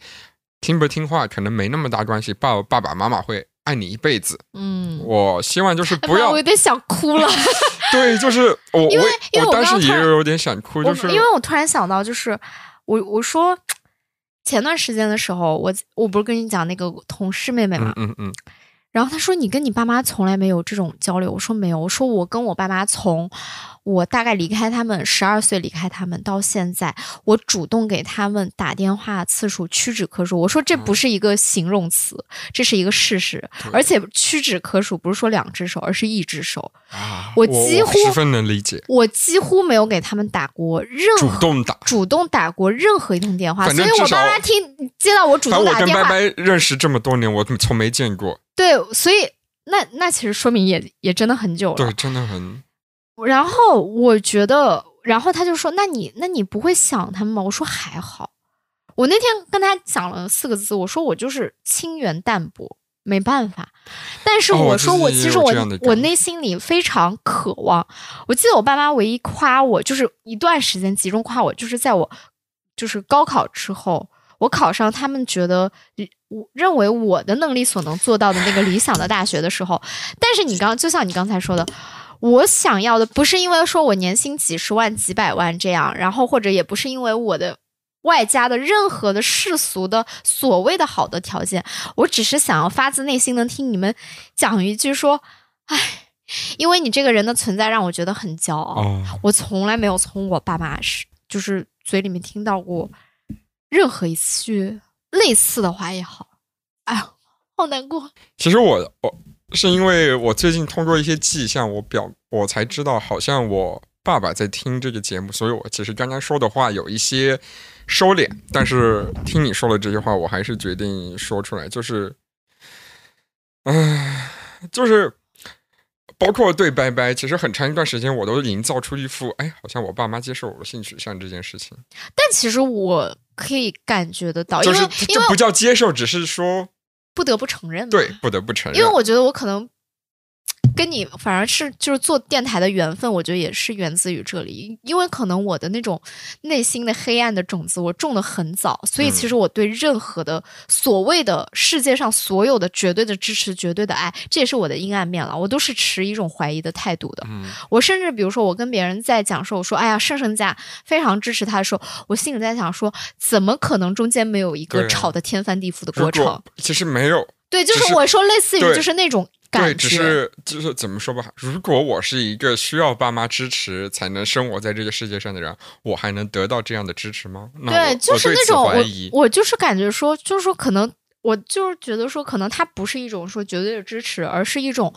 Speaker 2: 听不听话，可能没那么大关系。爸爸爸妈妈会爱你一辈子。嗯，我希望就是不要，
Speaker 1: 我有点想哭了。[LAUGHS]
Speaker 2: 对，就是我，
Speaker 1: 因为因为我
Speaker 2: 当时也有点想哭，就是
Speaker 1: 因为我突然想到，就是我我说。前段时间的时候，我我不是跟你讲那个同事妹妹嘛，
Speaker 2: 嗯嗯，
Speaker 1: 然后他说你跟你爸妈从来没有这种交流，我说没有，我说我跟我爸妈从。我大概离开他们十二岁，离开他们到现在，我主动给他们打电话次数屈指可数。我说这不是一个形容词，这是一个事实，而且屈指可数不是说两只手，而是一只手
Speaker 2: 啊！
Speaker 1: 我几乎
Speaker 2: 十分能理解，
Speaker 1: 我几乎没有给他们打过任何
Speaker 2: 主动打
Speaker 1: 主动打过任何一通电话，所以我爸妈听接到我主动打电话。
Speaker 2: 我跟拜拜认识这么多年，我从没见过。
Speaker 1: 对，所以那那其实说明也也真的很久了，
Speaker 2: 对，真的很。
Speaker 1: 然后我觉得，然后他就说：“那你那你不会想他们吗？”我说：“还好。”我那天跟他讲了四个字，我说：“我就是清源淡泊，没办法。”但是我说：“我其实我我内心里非常渴望。”我记得我爸妈唯一夸我，就是一段时间集中夸我，就是在我就是高考之后，我考上他们觉得我认为我的能力所能做到的那个理想的大学的时候。但是你刚就像你刚才说的。我想要的不是因为说我年薪几十万、几百万这样，然后或者也不是因为我的外加的任何的世俗的所谓的好的条件，我只是想要发自内心能听你们讲一句说，唉，因为你这个人的存在让我觉得很骄傲。我从来没有从我爸妈是就是嘴里面听到过任何一次类似的话也好，哎呀，好难过。
Speaker 2: 其实我我。是因为我最近通过一些迹象，我表我才知道，好像我爸爸在听这个节目，所以我其实刚刚说的话有一些收敛。但是听你说了这句话，我还是决定说出来，就是，唉，就是包括对拜拜，其实很长一段时间我都营造出一副，哎，好像我爸妈接受我的性取向这件事情。
Speaker 1: 但其实我可以感觉得到，
Speaker 2: 就是这不叫接受，只是说。
Speaker 1: 不得不承认，
Speaker 2: 对，不得不承认，
Speaker 1: 因为我觉得我可能。跟你反而是就是做电台的缘分，我觉得也是源自于这里，因为可能我的那种内心的黑暗的种子我种的很早，所以其实我对任何的所谓的世界上所有的绝对的支持、绝对的爱，这也是我的阴暗面了，我都是持一种怀疑的态度的。我甚至比如说我跟别人在讲说，我说哎呀，盛盛家非常支持他的时候，我心里在想说，怎么可能中间没有一个吵得天翻地覆的过程？
Speaker 2: 其实没有，
Speaker 1: 对，就是我说类似于就是那种。
Speaker 2: 对，只是就是怎么说吧，如果我是一个需要爸妈支持才能生活在这个世界上的人，我还能得到这样的支持吗？
Speaker 1: 对，就是那种我我就是感觉说，就是说可能我就是觉得说，可能它不是一种说绝对的支持，而是一种。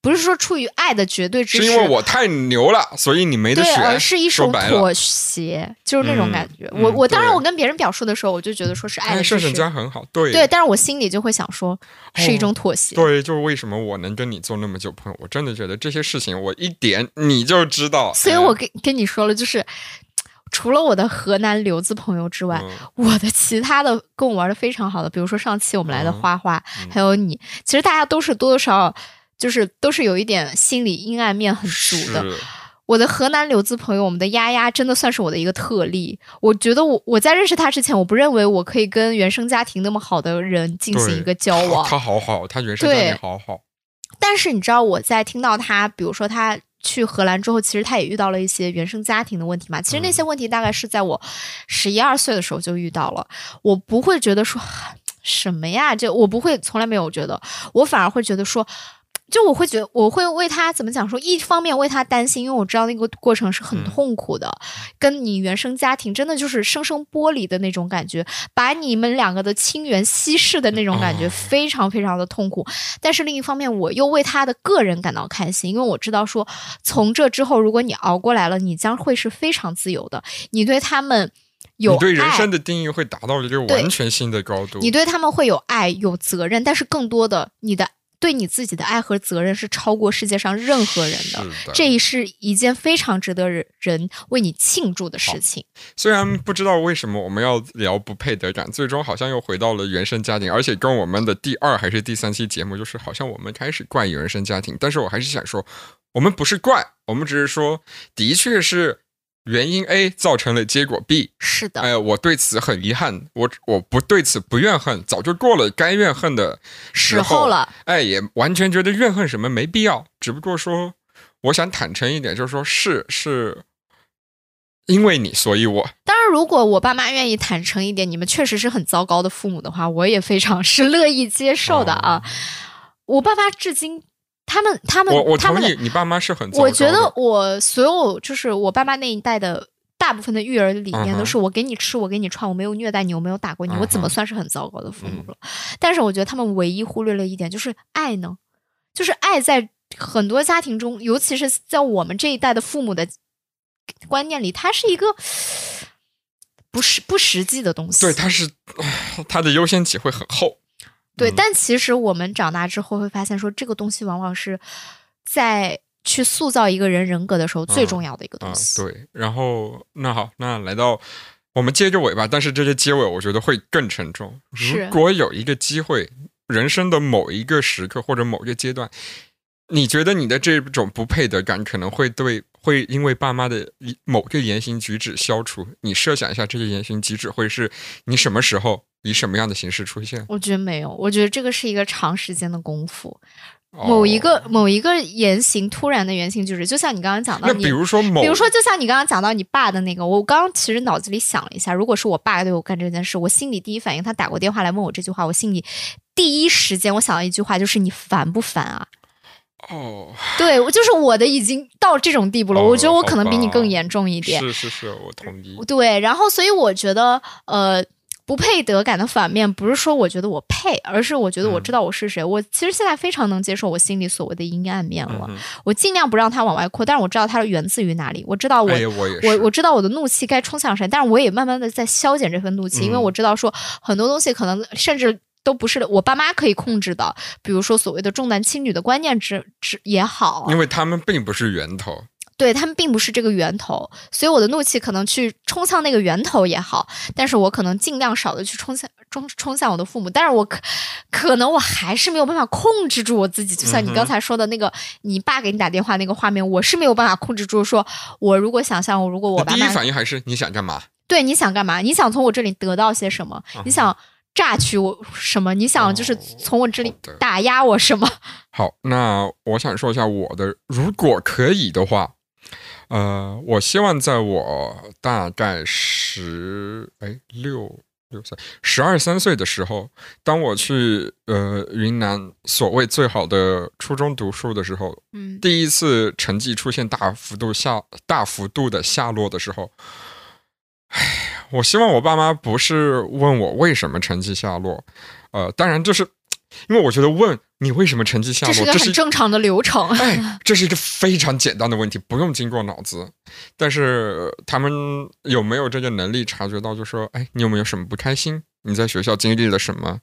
Speaker 1: 不是说出于爱的绝对支持，
Speaker 2: 是因为我太牛了，所以你没得选。
Speaker 1: 而是一种妥协，就是那种感觉。我我当然我跟别人表述的时候，我就觉得说是爱的支持。
Speaker 2: 盛家很好，对
Speaker 1: 对，但是我心里就会想说，是一种妥协。
Speaker 2: 对，就是为什么我能跟你做那么久朋友，我真的觉得这些事情我一点你就知道。
Speaker 1: 所以我跟跟你说了，就是除了我的河南留子朋友之外，我的其他的跟我玩的非常好的，比如说上期我们来的花花，还有你，其实大家都是多多少少。就是都是有一点心理阴暗面很足的。我的河南留子朋友，我们的丫丫真的算是我的一个特例。我觉得我我在认识他之前，我不认为我可以跟原生家庭那么好的人进行一个交往。
Speaker 2: 他好好，他原生家庭好好。
Speaker 1: 但是你知道我在听到他，比如说他去荷兰之后，其实他也遇到了一些原生家庭的问题嘛。其实那些问题大概是在我十一二岁的时候就遇到了。我不会觉得说 [SIGHS] 什么呀，就我不会从来没有觉得，我反而会觉得说。就我会觉得，我会为他怎么讲说，一方面为他担心，因为我知道那个过程是很痛苦的，跟你原生家庭真的就是生生剥离的那种感觉，把你们两个的亲缘稀释的那种感觉，非常非常的痛苦。但是另一方面，我又为他的个人感到开心，因为我知道说，从这之后，如果你熬过来了，你将会是非常自由的。你对他们。有
Speaker 2: 对人生的定义会达到一个完全新的高度。
Speaker 1: 你对他们会有爱、有责任，但是更多的，你的对你自己的爱和责任是超过世界上任何人
Speaker 2: 的。
Speaker 1: 这一是一件非常值得人人为你庆祝的事情。
Speaker 2: 虽然不知道为什么我们要聊不配得感，最终好像又回到了原生家庭，而且跟我们的第二还是第三期节目，就是好像我们开始怪原生家庭。但是我还是想说，我们不是怪，我们只是说，的确是。原因 A 造成了结果 B，
Speaker 1: 是的。
Speaker 2: 哎，我对此很遗憾，我我不对此不怨恨，早就过了该怨恨的时候
Speaker 1: 了。
Speaker 2: 哎，也完全觉得怨恨什么没必要，只不过说，我想坦诚一点，就是说是是因为你，所以我。
Speaker 1: 当然，如果我爸妈愿意坦诚一点，你们确实是很糟糕的父母的话，我也非常 [LAUGHS] 是乐意接受的啊。我爸妈至今。他们他们
Speaker 2: 我我同意，你爸妈是很。
Speaker 1: 我觉得我所有就是我爸妈那一代的大部分的育儿理念都是我给你吃，我给你穿，我没有虐待你，我没有打过你，我怎么算是很糟糕的父母了？但是我觉得他们唯一忽略了一点，就是爱呢，就是爱在很多家庭中，尤其是在我们这一代的父母的观念里，它是一个不实不实际的东西。
Speaker 2: 对，它是它的优先级会很厚。
Speaker 1: 对，但其实我们长大之后会发现，说这个东西往往是在去塑造一个人人格的时候最重要的一个东西。
Speaker 2: 对，然后那好，那来到我们接着尾吧，但是这些结尾我觉得会更沉重。如果有一个机会，人生的某一个时刻或者某一个阶段，你觉得你的这种不配得感可能会对会因为爸妈的某个言行举止消除？你设想一下，这些言行举止会是你什么时候？以什么样的形式出现？
Speaker 1: 我觉得没有，我觉得这个是一个长时间的功夫。某一个某一个言行突然的言行举止就像你刚刚讲到，那
Speaker 2: 比如说，
Speaker 1: 比如说，就像你刚刚讲到你爸的那个，我刚刚其实脑子里想了一下，如果是我爸对我干这件事，我心里第一反应，他打过电话来问我这句话，我心里第一时间我想到一句话，就是你烦不烦啊？
Speaker 2: 哦，
Speaker 1: 对，我就是我的已经到这种地步了，我觉得我可能比你更严重一点。
Speaker 2: 是是是，我同意。
Speaker 1: 对，然后所以我觉得，呃。不配得感的反面，不是说我觉得我配，而是我觉得我知道我是谁。我其实现在非常能接受我心里所谓的阴暗面了。我尽量不让它往外扩，但是我知道它是源自于哪里。我知道我我我知道我的怒气该冲向谁，但是我也慢慢的在消减这份怒气，因为我知道说很多东西可能甚至都不是我爸妈可以控制的，比如说所谓的重男轻女的观念之之也好，
Speaker 2: 因为他们并不是源头。
Speaker 1: 对他们并不是这个源头，所以我的怒气可能去冲向那个源头也好，但是我可能尽量少的去冲向冲冲向我的父母，但是我可可能我还是没有办法控制住我自己，就像你刚才说的那个，你爸给你打电话那个画面，我是没有办法控制住，说我如果想象，我如果我
Speaker 2: 第一反应还是你想干嘛？
Speaker 1: 对，你想干嘛？你想从我这里得到些什么？你想榨取我什么？你想就是从我这里打压我什么？[LAUGHS]
Speaker 2: 好，那我想说一下我的，如果可以的话。呃，我希望在我大概十哎六六岁十二三岁的时候，当我去呃云南所谓最好的初中读书的时候，
Speaker 1: 嗯，
Speaker 2: 第一次成绩出现大幅度下大幅度的下落的时候，哎，我希望我爸妈不是问我为什么成绩下落，呃，当然就是。因为我觉得问你为什么成绩下落，这是
Speaker 1: 个很正常的流程。
Speaker 2: 哎，这是一个非常简单的问题，不用经过脑子。但是他们有没有这个能力察觉到，就说，哎，你有没有什么不开心？你在学校经历了什么？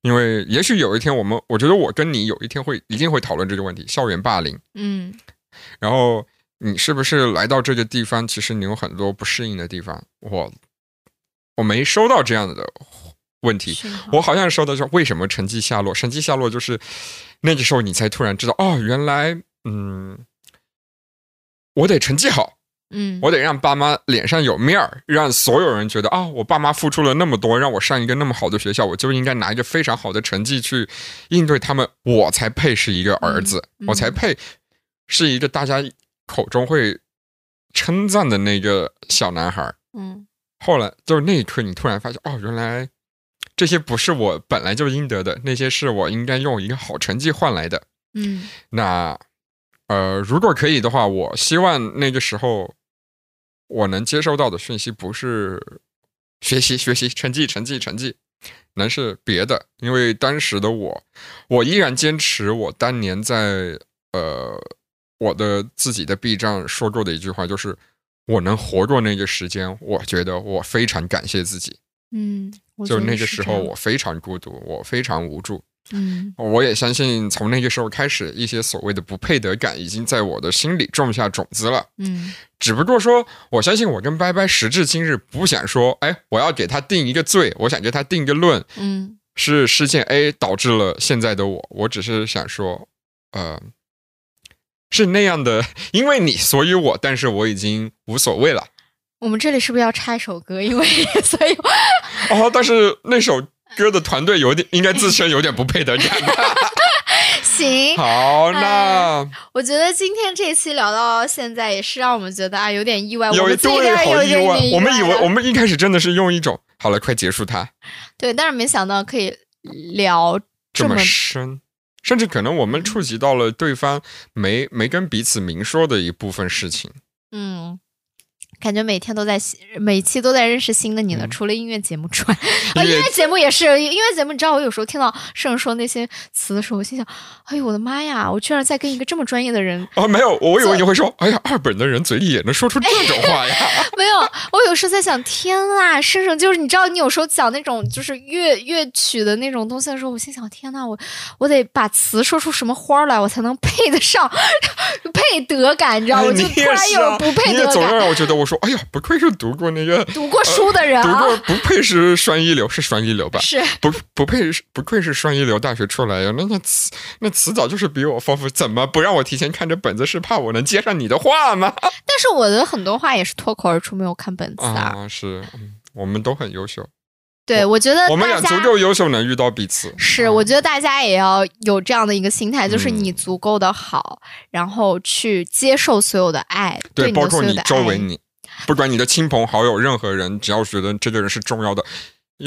Speaker 2: 因为也许有一天，我们我觉得我跟你有一天会一定会讨论这个问题，校园霸凌。
Speaker 1: 嗯，
Speaker 2: 然后你是不是来到这个地方，其实你有很多不适应的地方？我我没收到这样的。问题，我好像收到是为什么成绩下落？成绩下落就是那个时候你才突然知道哦，原来嗯，我得成绩好，
Speaker 1: 嗯，
Speaker 2: 我得让爸妈脸上有面儿，让所有人觉得啊，我爸妈付出了那么多，让我上一个那么好的学校，我就应该拿一个非常好的成绩去应对他们，我才配是一个儿子，我才配是一个大家口中会称赞的那个小男孩。
Speaker 1: 嗯，
Speaker 2: 后来就是那一刻，你突然发现哦，原来。这些不是我本来就应得的，那些是我应该用一个好成绩换来的。
Speaker 1: 嗯，
Speaker 2: 那呃，如果可以的话，我希望那个时候我能接收到的讯息不是学习、学习、成绩、成绩、成绩，能是别的。因为当时的我，我依然坚持我当年在呃我的自己的 B 站说过的一句话，就是我能活过那个时间，我觉得我非常感谢自己。
Speaker 1: 嗯，
Speaker 2: 就那个时候我非常孤独，我非常无助。
Speaker 1: 嗯，
Speaker 2: 我也相信从那个时候开始，一些所谓的不配得感已经在我的心里种下种子了。
Speaker 1: 嗯，[LAUGHS]
Speaker 2: 只不过说，我相信我跟拜拜时至今日不想说，哎，我要给他定一个罪，我想给他定一个论。
Speaker 1: 嗯，
Speaker 2: 是事件 A 导致了现在的我，我只是想说，呃。是那样的，[LAUGHS] 因为你，所以我，但是我已经无所谓了。
Speaker 1: 我们这里是不是要插一首歌？因为 [LAUGHS] 所以
Speaker 2: 哦，但是那首歌的团队有点，应该自身有点不配得感。[LAUGHS]
Speaker 1: 行，
Speaker 2: 好，那
Speaker 1: 我觉得今天这一期聊到现在，也是让我们觉得啊，有点意外。
Speaker 2: 有
Speaker 1: 一
Speaker 2: 对，好
Speaker 1: 意外。
Speaker 2: 我们以为我们一开始真的是用一种好了，快结束它。
Speaker 1: 对，但是没想到可以聊
Speaker 2: 这
Speaker 1: 么
Speaker 2: 深。甚至可能我们触及到了对方没没跟彼此明说的一部分事情。
Speaker 1: 嗯。感觉每天都在每期都在认识新的你呢，除了音乐节目之外，啊，[LAUGHS] 音乐节目也是音乐节目。你知道，我有时候听到圣说那些词的时候，我心想：哎呦，我的妈呀！我居然在跟一个这么专业的人
Speaker 2: 哦，没有，我以为你会说：哎呀，二本的人嘴里也能说出这种话呀？[LAUGHS]
Speaker 1: 没有，我有时候在想：天啊，圣圣就是你知道，你有时候讲那种就是乐乐曲的那种东西的时候，我心想：天呐，我我得把词说出什么花来，我才能配得上配得感？你知道，我就突然有不配得感。
Speaker 2: 总让我觉得我说。哎呀，不愧是读过那个
Speaker 1: 读过书的人，
Speaker 2: 读过不愧是双一流，是双一流吧？
Speaker 1: 是
Speaker 2: 不不配不愧是双一流大学出来呀？那那词那词藻就是比我丰富，怎么不让我提前看着本子？是怕我能接上你的话吗？[LAUGHS]
Speaker 1: 但是我的很多话也是脱口而出，没有看本子
Speaker 2: 啊。是，我们都很优秀。
Speaker 1: 对，我觉得
Speaker 2: 我们俩足够优秀，能遇到彼此。
Speaker 1: 是，我觉得大家也要有这样的一个心态，就是你足够的好，然后去接受所有的爱，
Speaker 2: 对，包括
Speaker 1: 你
Speaker 2: 周围你。不管你的亲朋好友，任何人，只要觉得这个人是重要的，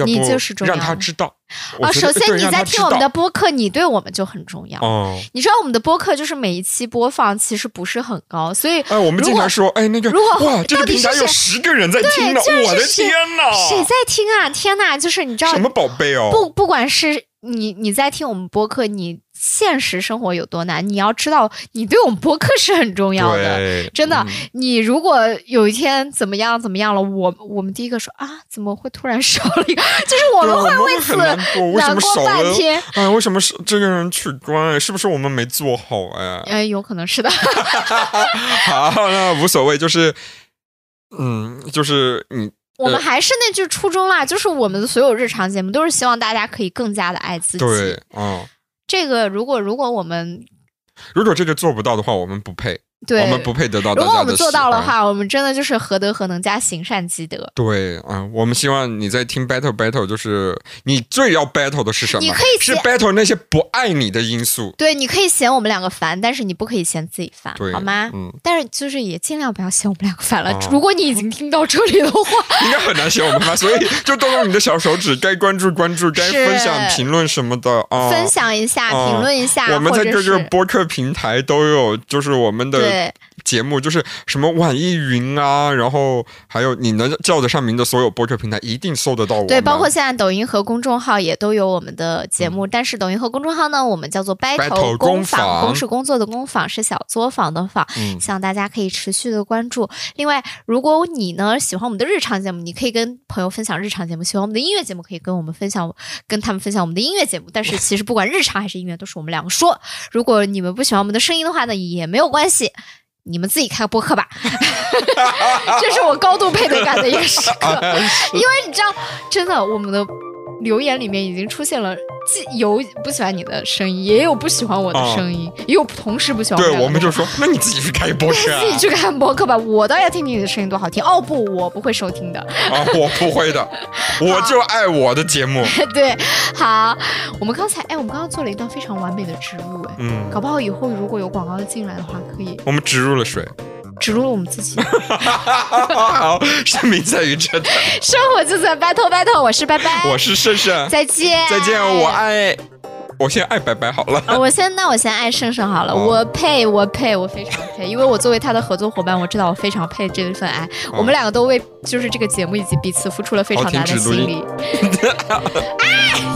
Speaker 1: 你就是重
Speaker 2: 要让他知道
Speaker 1: 啊。首先你在听我们的播客，你对我们就很重要
Speaker 2: 哦。
Speaker 1: 你知道我们的播客就是每一期播放其实不是很高，所以
Speaker 2: 哎，我们经常说哎那个
Speaker 1: 如果
Speaker 2: 哇，这个平台有十个人在听呢，我的天哪，
Speaker 1: 谁在听啊？天哪，就是你知道
Speaker 2: 什么宝贝哦？
Speaker 1: 不，不管是你你在听我们播客，你。现实生活有多难？你要知道，你对我们播客是很重要的，真的。你如果有一天怎么样怎么样了，我我们第一个说啊，怎么会突然少了一个？就是我们会为此难过半天。
Speaker 2: 哎，为什么是这个人取关？是不是我们没做好？哎，
Speaker 1: 哎，有可能是的。[LAUGHS]
Speaker 2: 好，那无所谓，就是，嗯，就是你，
Speaker 1: 我们还是那句初衷啦，就是我们的所有日常节目都是希望大家可以更加的爱自己。
Speaker 2: 对，嗯。
Speaker 1: 这个，如果如果我们，
Speaker 2: 如果这个做不到的话，我们不配。
Speaker 1: 对，
Speaker 2: 我们不配得到。
Speaker 1: 如果我们做到的话，我们真的就是何德何能加行善积德。
Speaker 2: 对啊，我们希望你在听 battle battle，就是你最要 battle 的是什么？
Speaker 1: 你可以
Speaker 2: 是 battle 那些不爱你的因素。
Speaker 1: 对，你可以嫌我们两个烦，但是你不可以嫌自己烦，好吗？
Speaker 2: 嗯。
Speaker 1: 但是就是也尽量不要嫌我们两个烦了。如果你已经听到这里的话，[LAUGHS]
Speaker 2: 应该很难嫌我们烦，[LAUGHS] 所以就动动你的小手指，该关注关注，该分享评论什么的啊，
Speaker 1: 分享一下，评论一下。
Speaker 2: 我们在各个播客平台都有，就是我们的。it. 节目就是什么网易云啊，然后还有你能叫得上名的所有播客平台，一定搜得到我。
Speaker 1: 对，包括现在抖音和公众号也都有我们的节目。但是抖音和公众号呢，我们叫做
Speaker 2: battle
Speaker 1: 工
Speaker 2: 坊，
Speaker 1: 工是工作的工坊，是小作坊的坊。希望大家可以持续的关注。另外，如果你呢喜欢我们的日常节目，你可以跟朋友分享日常节目；喜欢我们的音乐节目，可以跟我们分享，跟他们分享我们的音乐节目。但是其实不管日常还是音乐，都是我们两个说。如果你们不喜欢我们的声音的话呢，也没有关系。你们自己开个播客吧，[LAUGHS] 这是我高度配得感的一个时刻，[LAUGHS] 因为你知道，真的，我们的留言里面已经出现了。既有不喜欢你的声音，也有不喜欢我的声音，也有同时不喜欢。
Speaker 2: 对，我们就说，那你自己去开播客，[LAUGHS]
Speaker 1: 自己去看播客吧。我倒要听听你的声音多好听。哦不，我不会收听的。
Speaker 2: 啊，我不会的，[LAUGHS] 我就爱我的节目。[LAUGHS]
Speaker 1: 对，好，我们刚才，哎，我们刚刚做了一段非常完美的植入，哎，
Speaker 2: 嗯，
Speaker 1: 搞不好以后如果有广告的进来的话，可以。
Speaker 2: 我们植入了谁？
Speaker 1: 植入了我们自己。
Speaker 2: 好，生命在于这的，
Speaker 1: 生活就在 battle battle。我是拜拜，
Speaker 2: 我是胜胜，
Speaker 1: 再见，
Speaker 2: 再见。我爱，我先爱拜拜好了。
Speaker 1: 我先，那我先爱胜胜好了。我配，我配，我非常配，因为我作为他的合作伙伴，我知道我非常配这份爱。我们两个都为就是这个节目以及彼此付出了非常大的心力。[LAUGHS]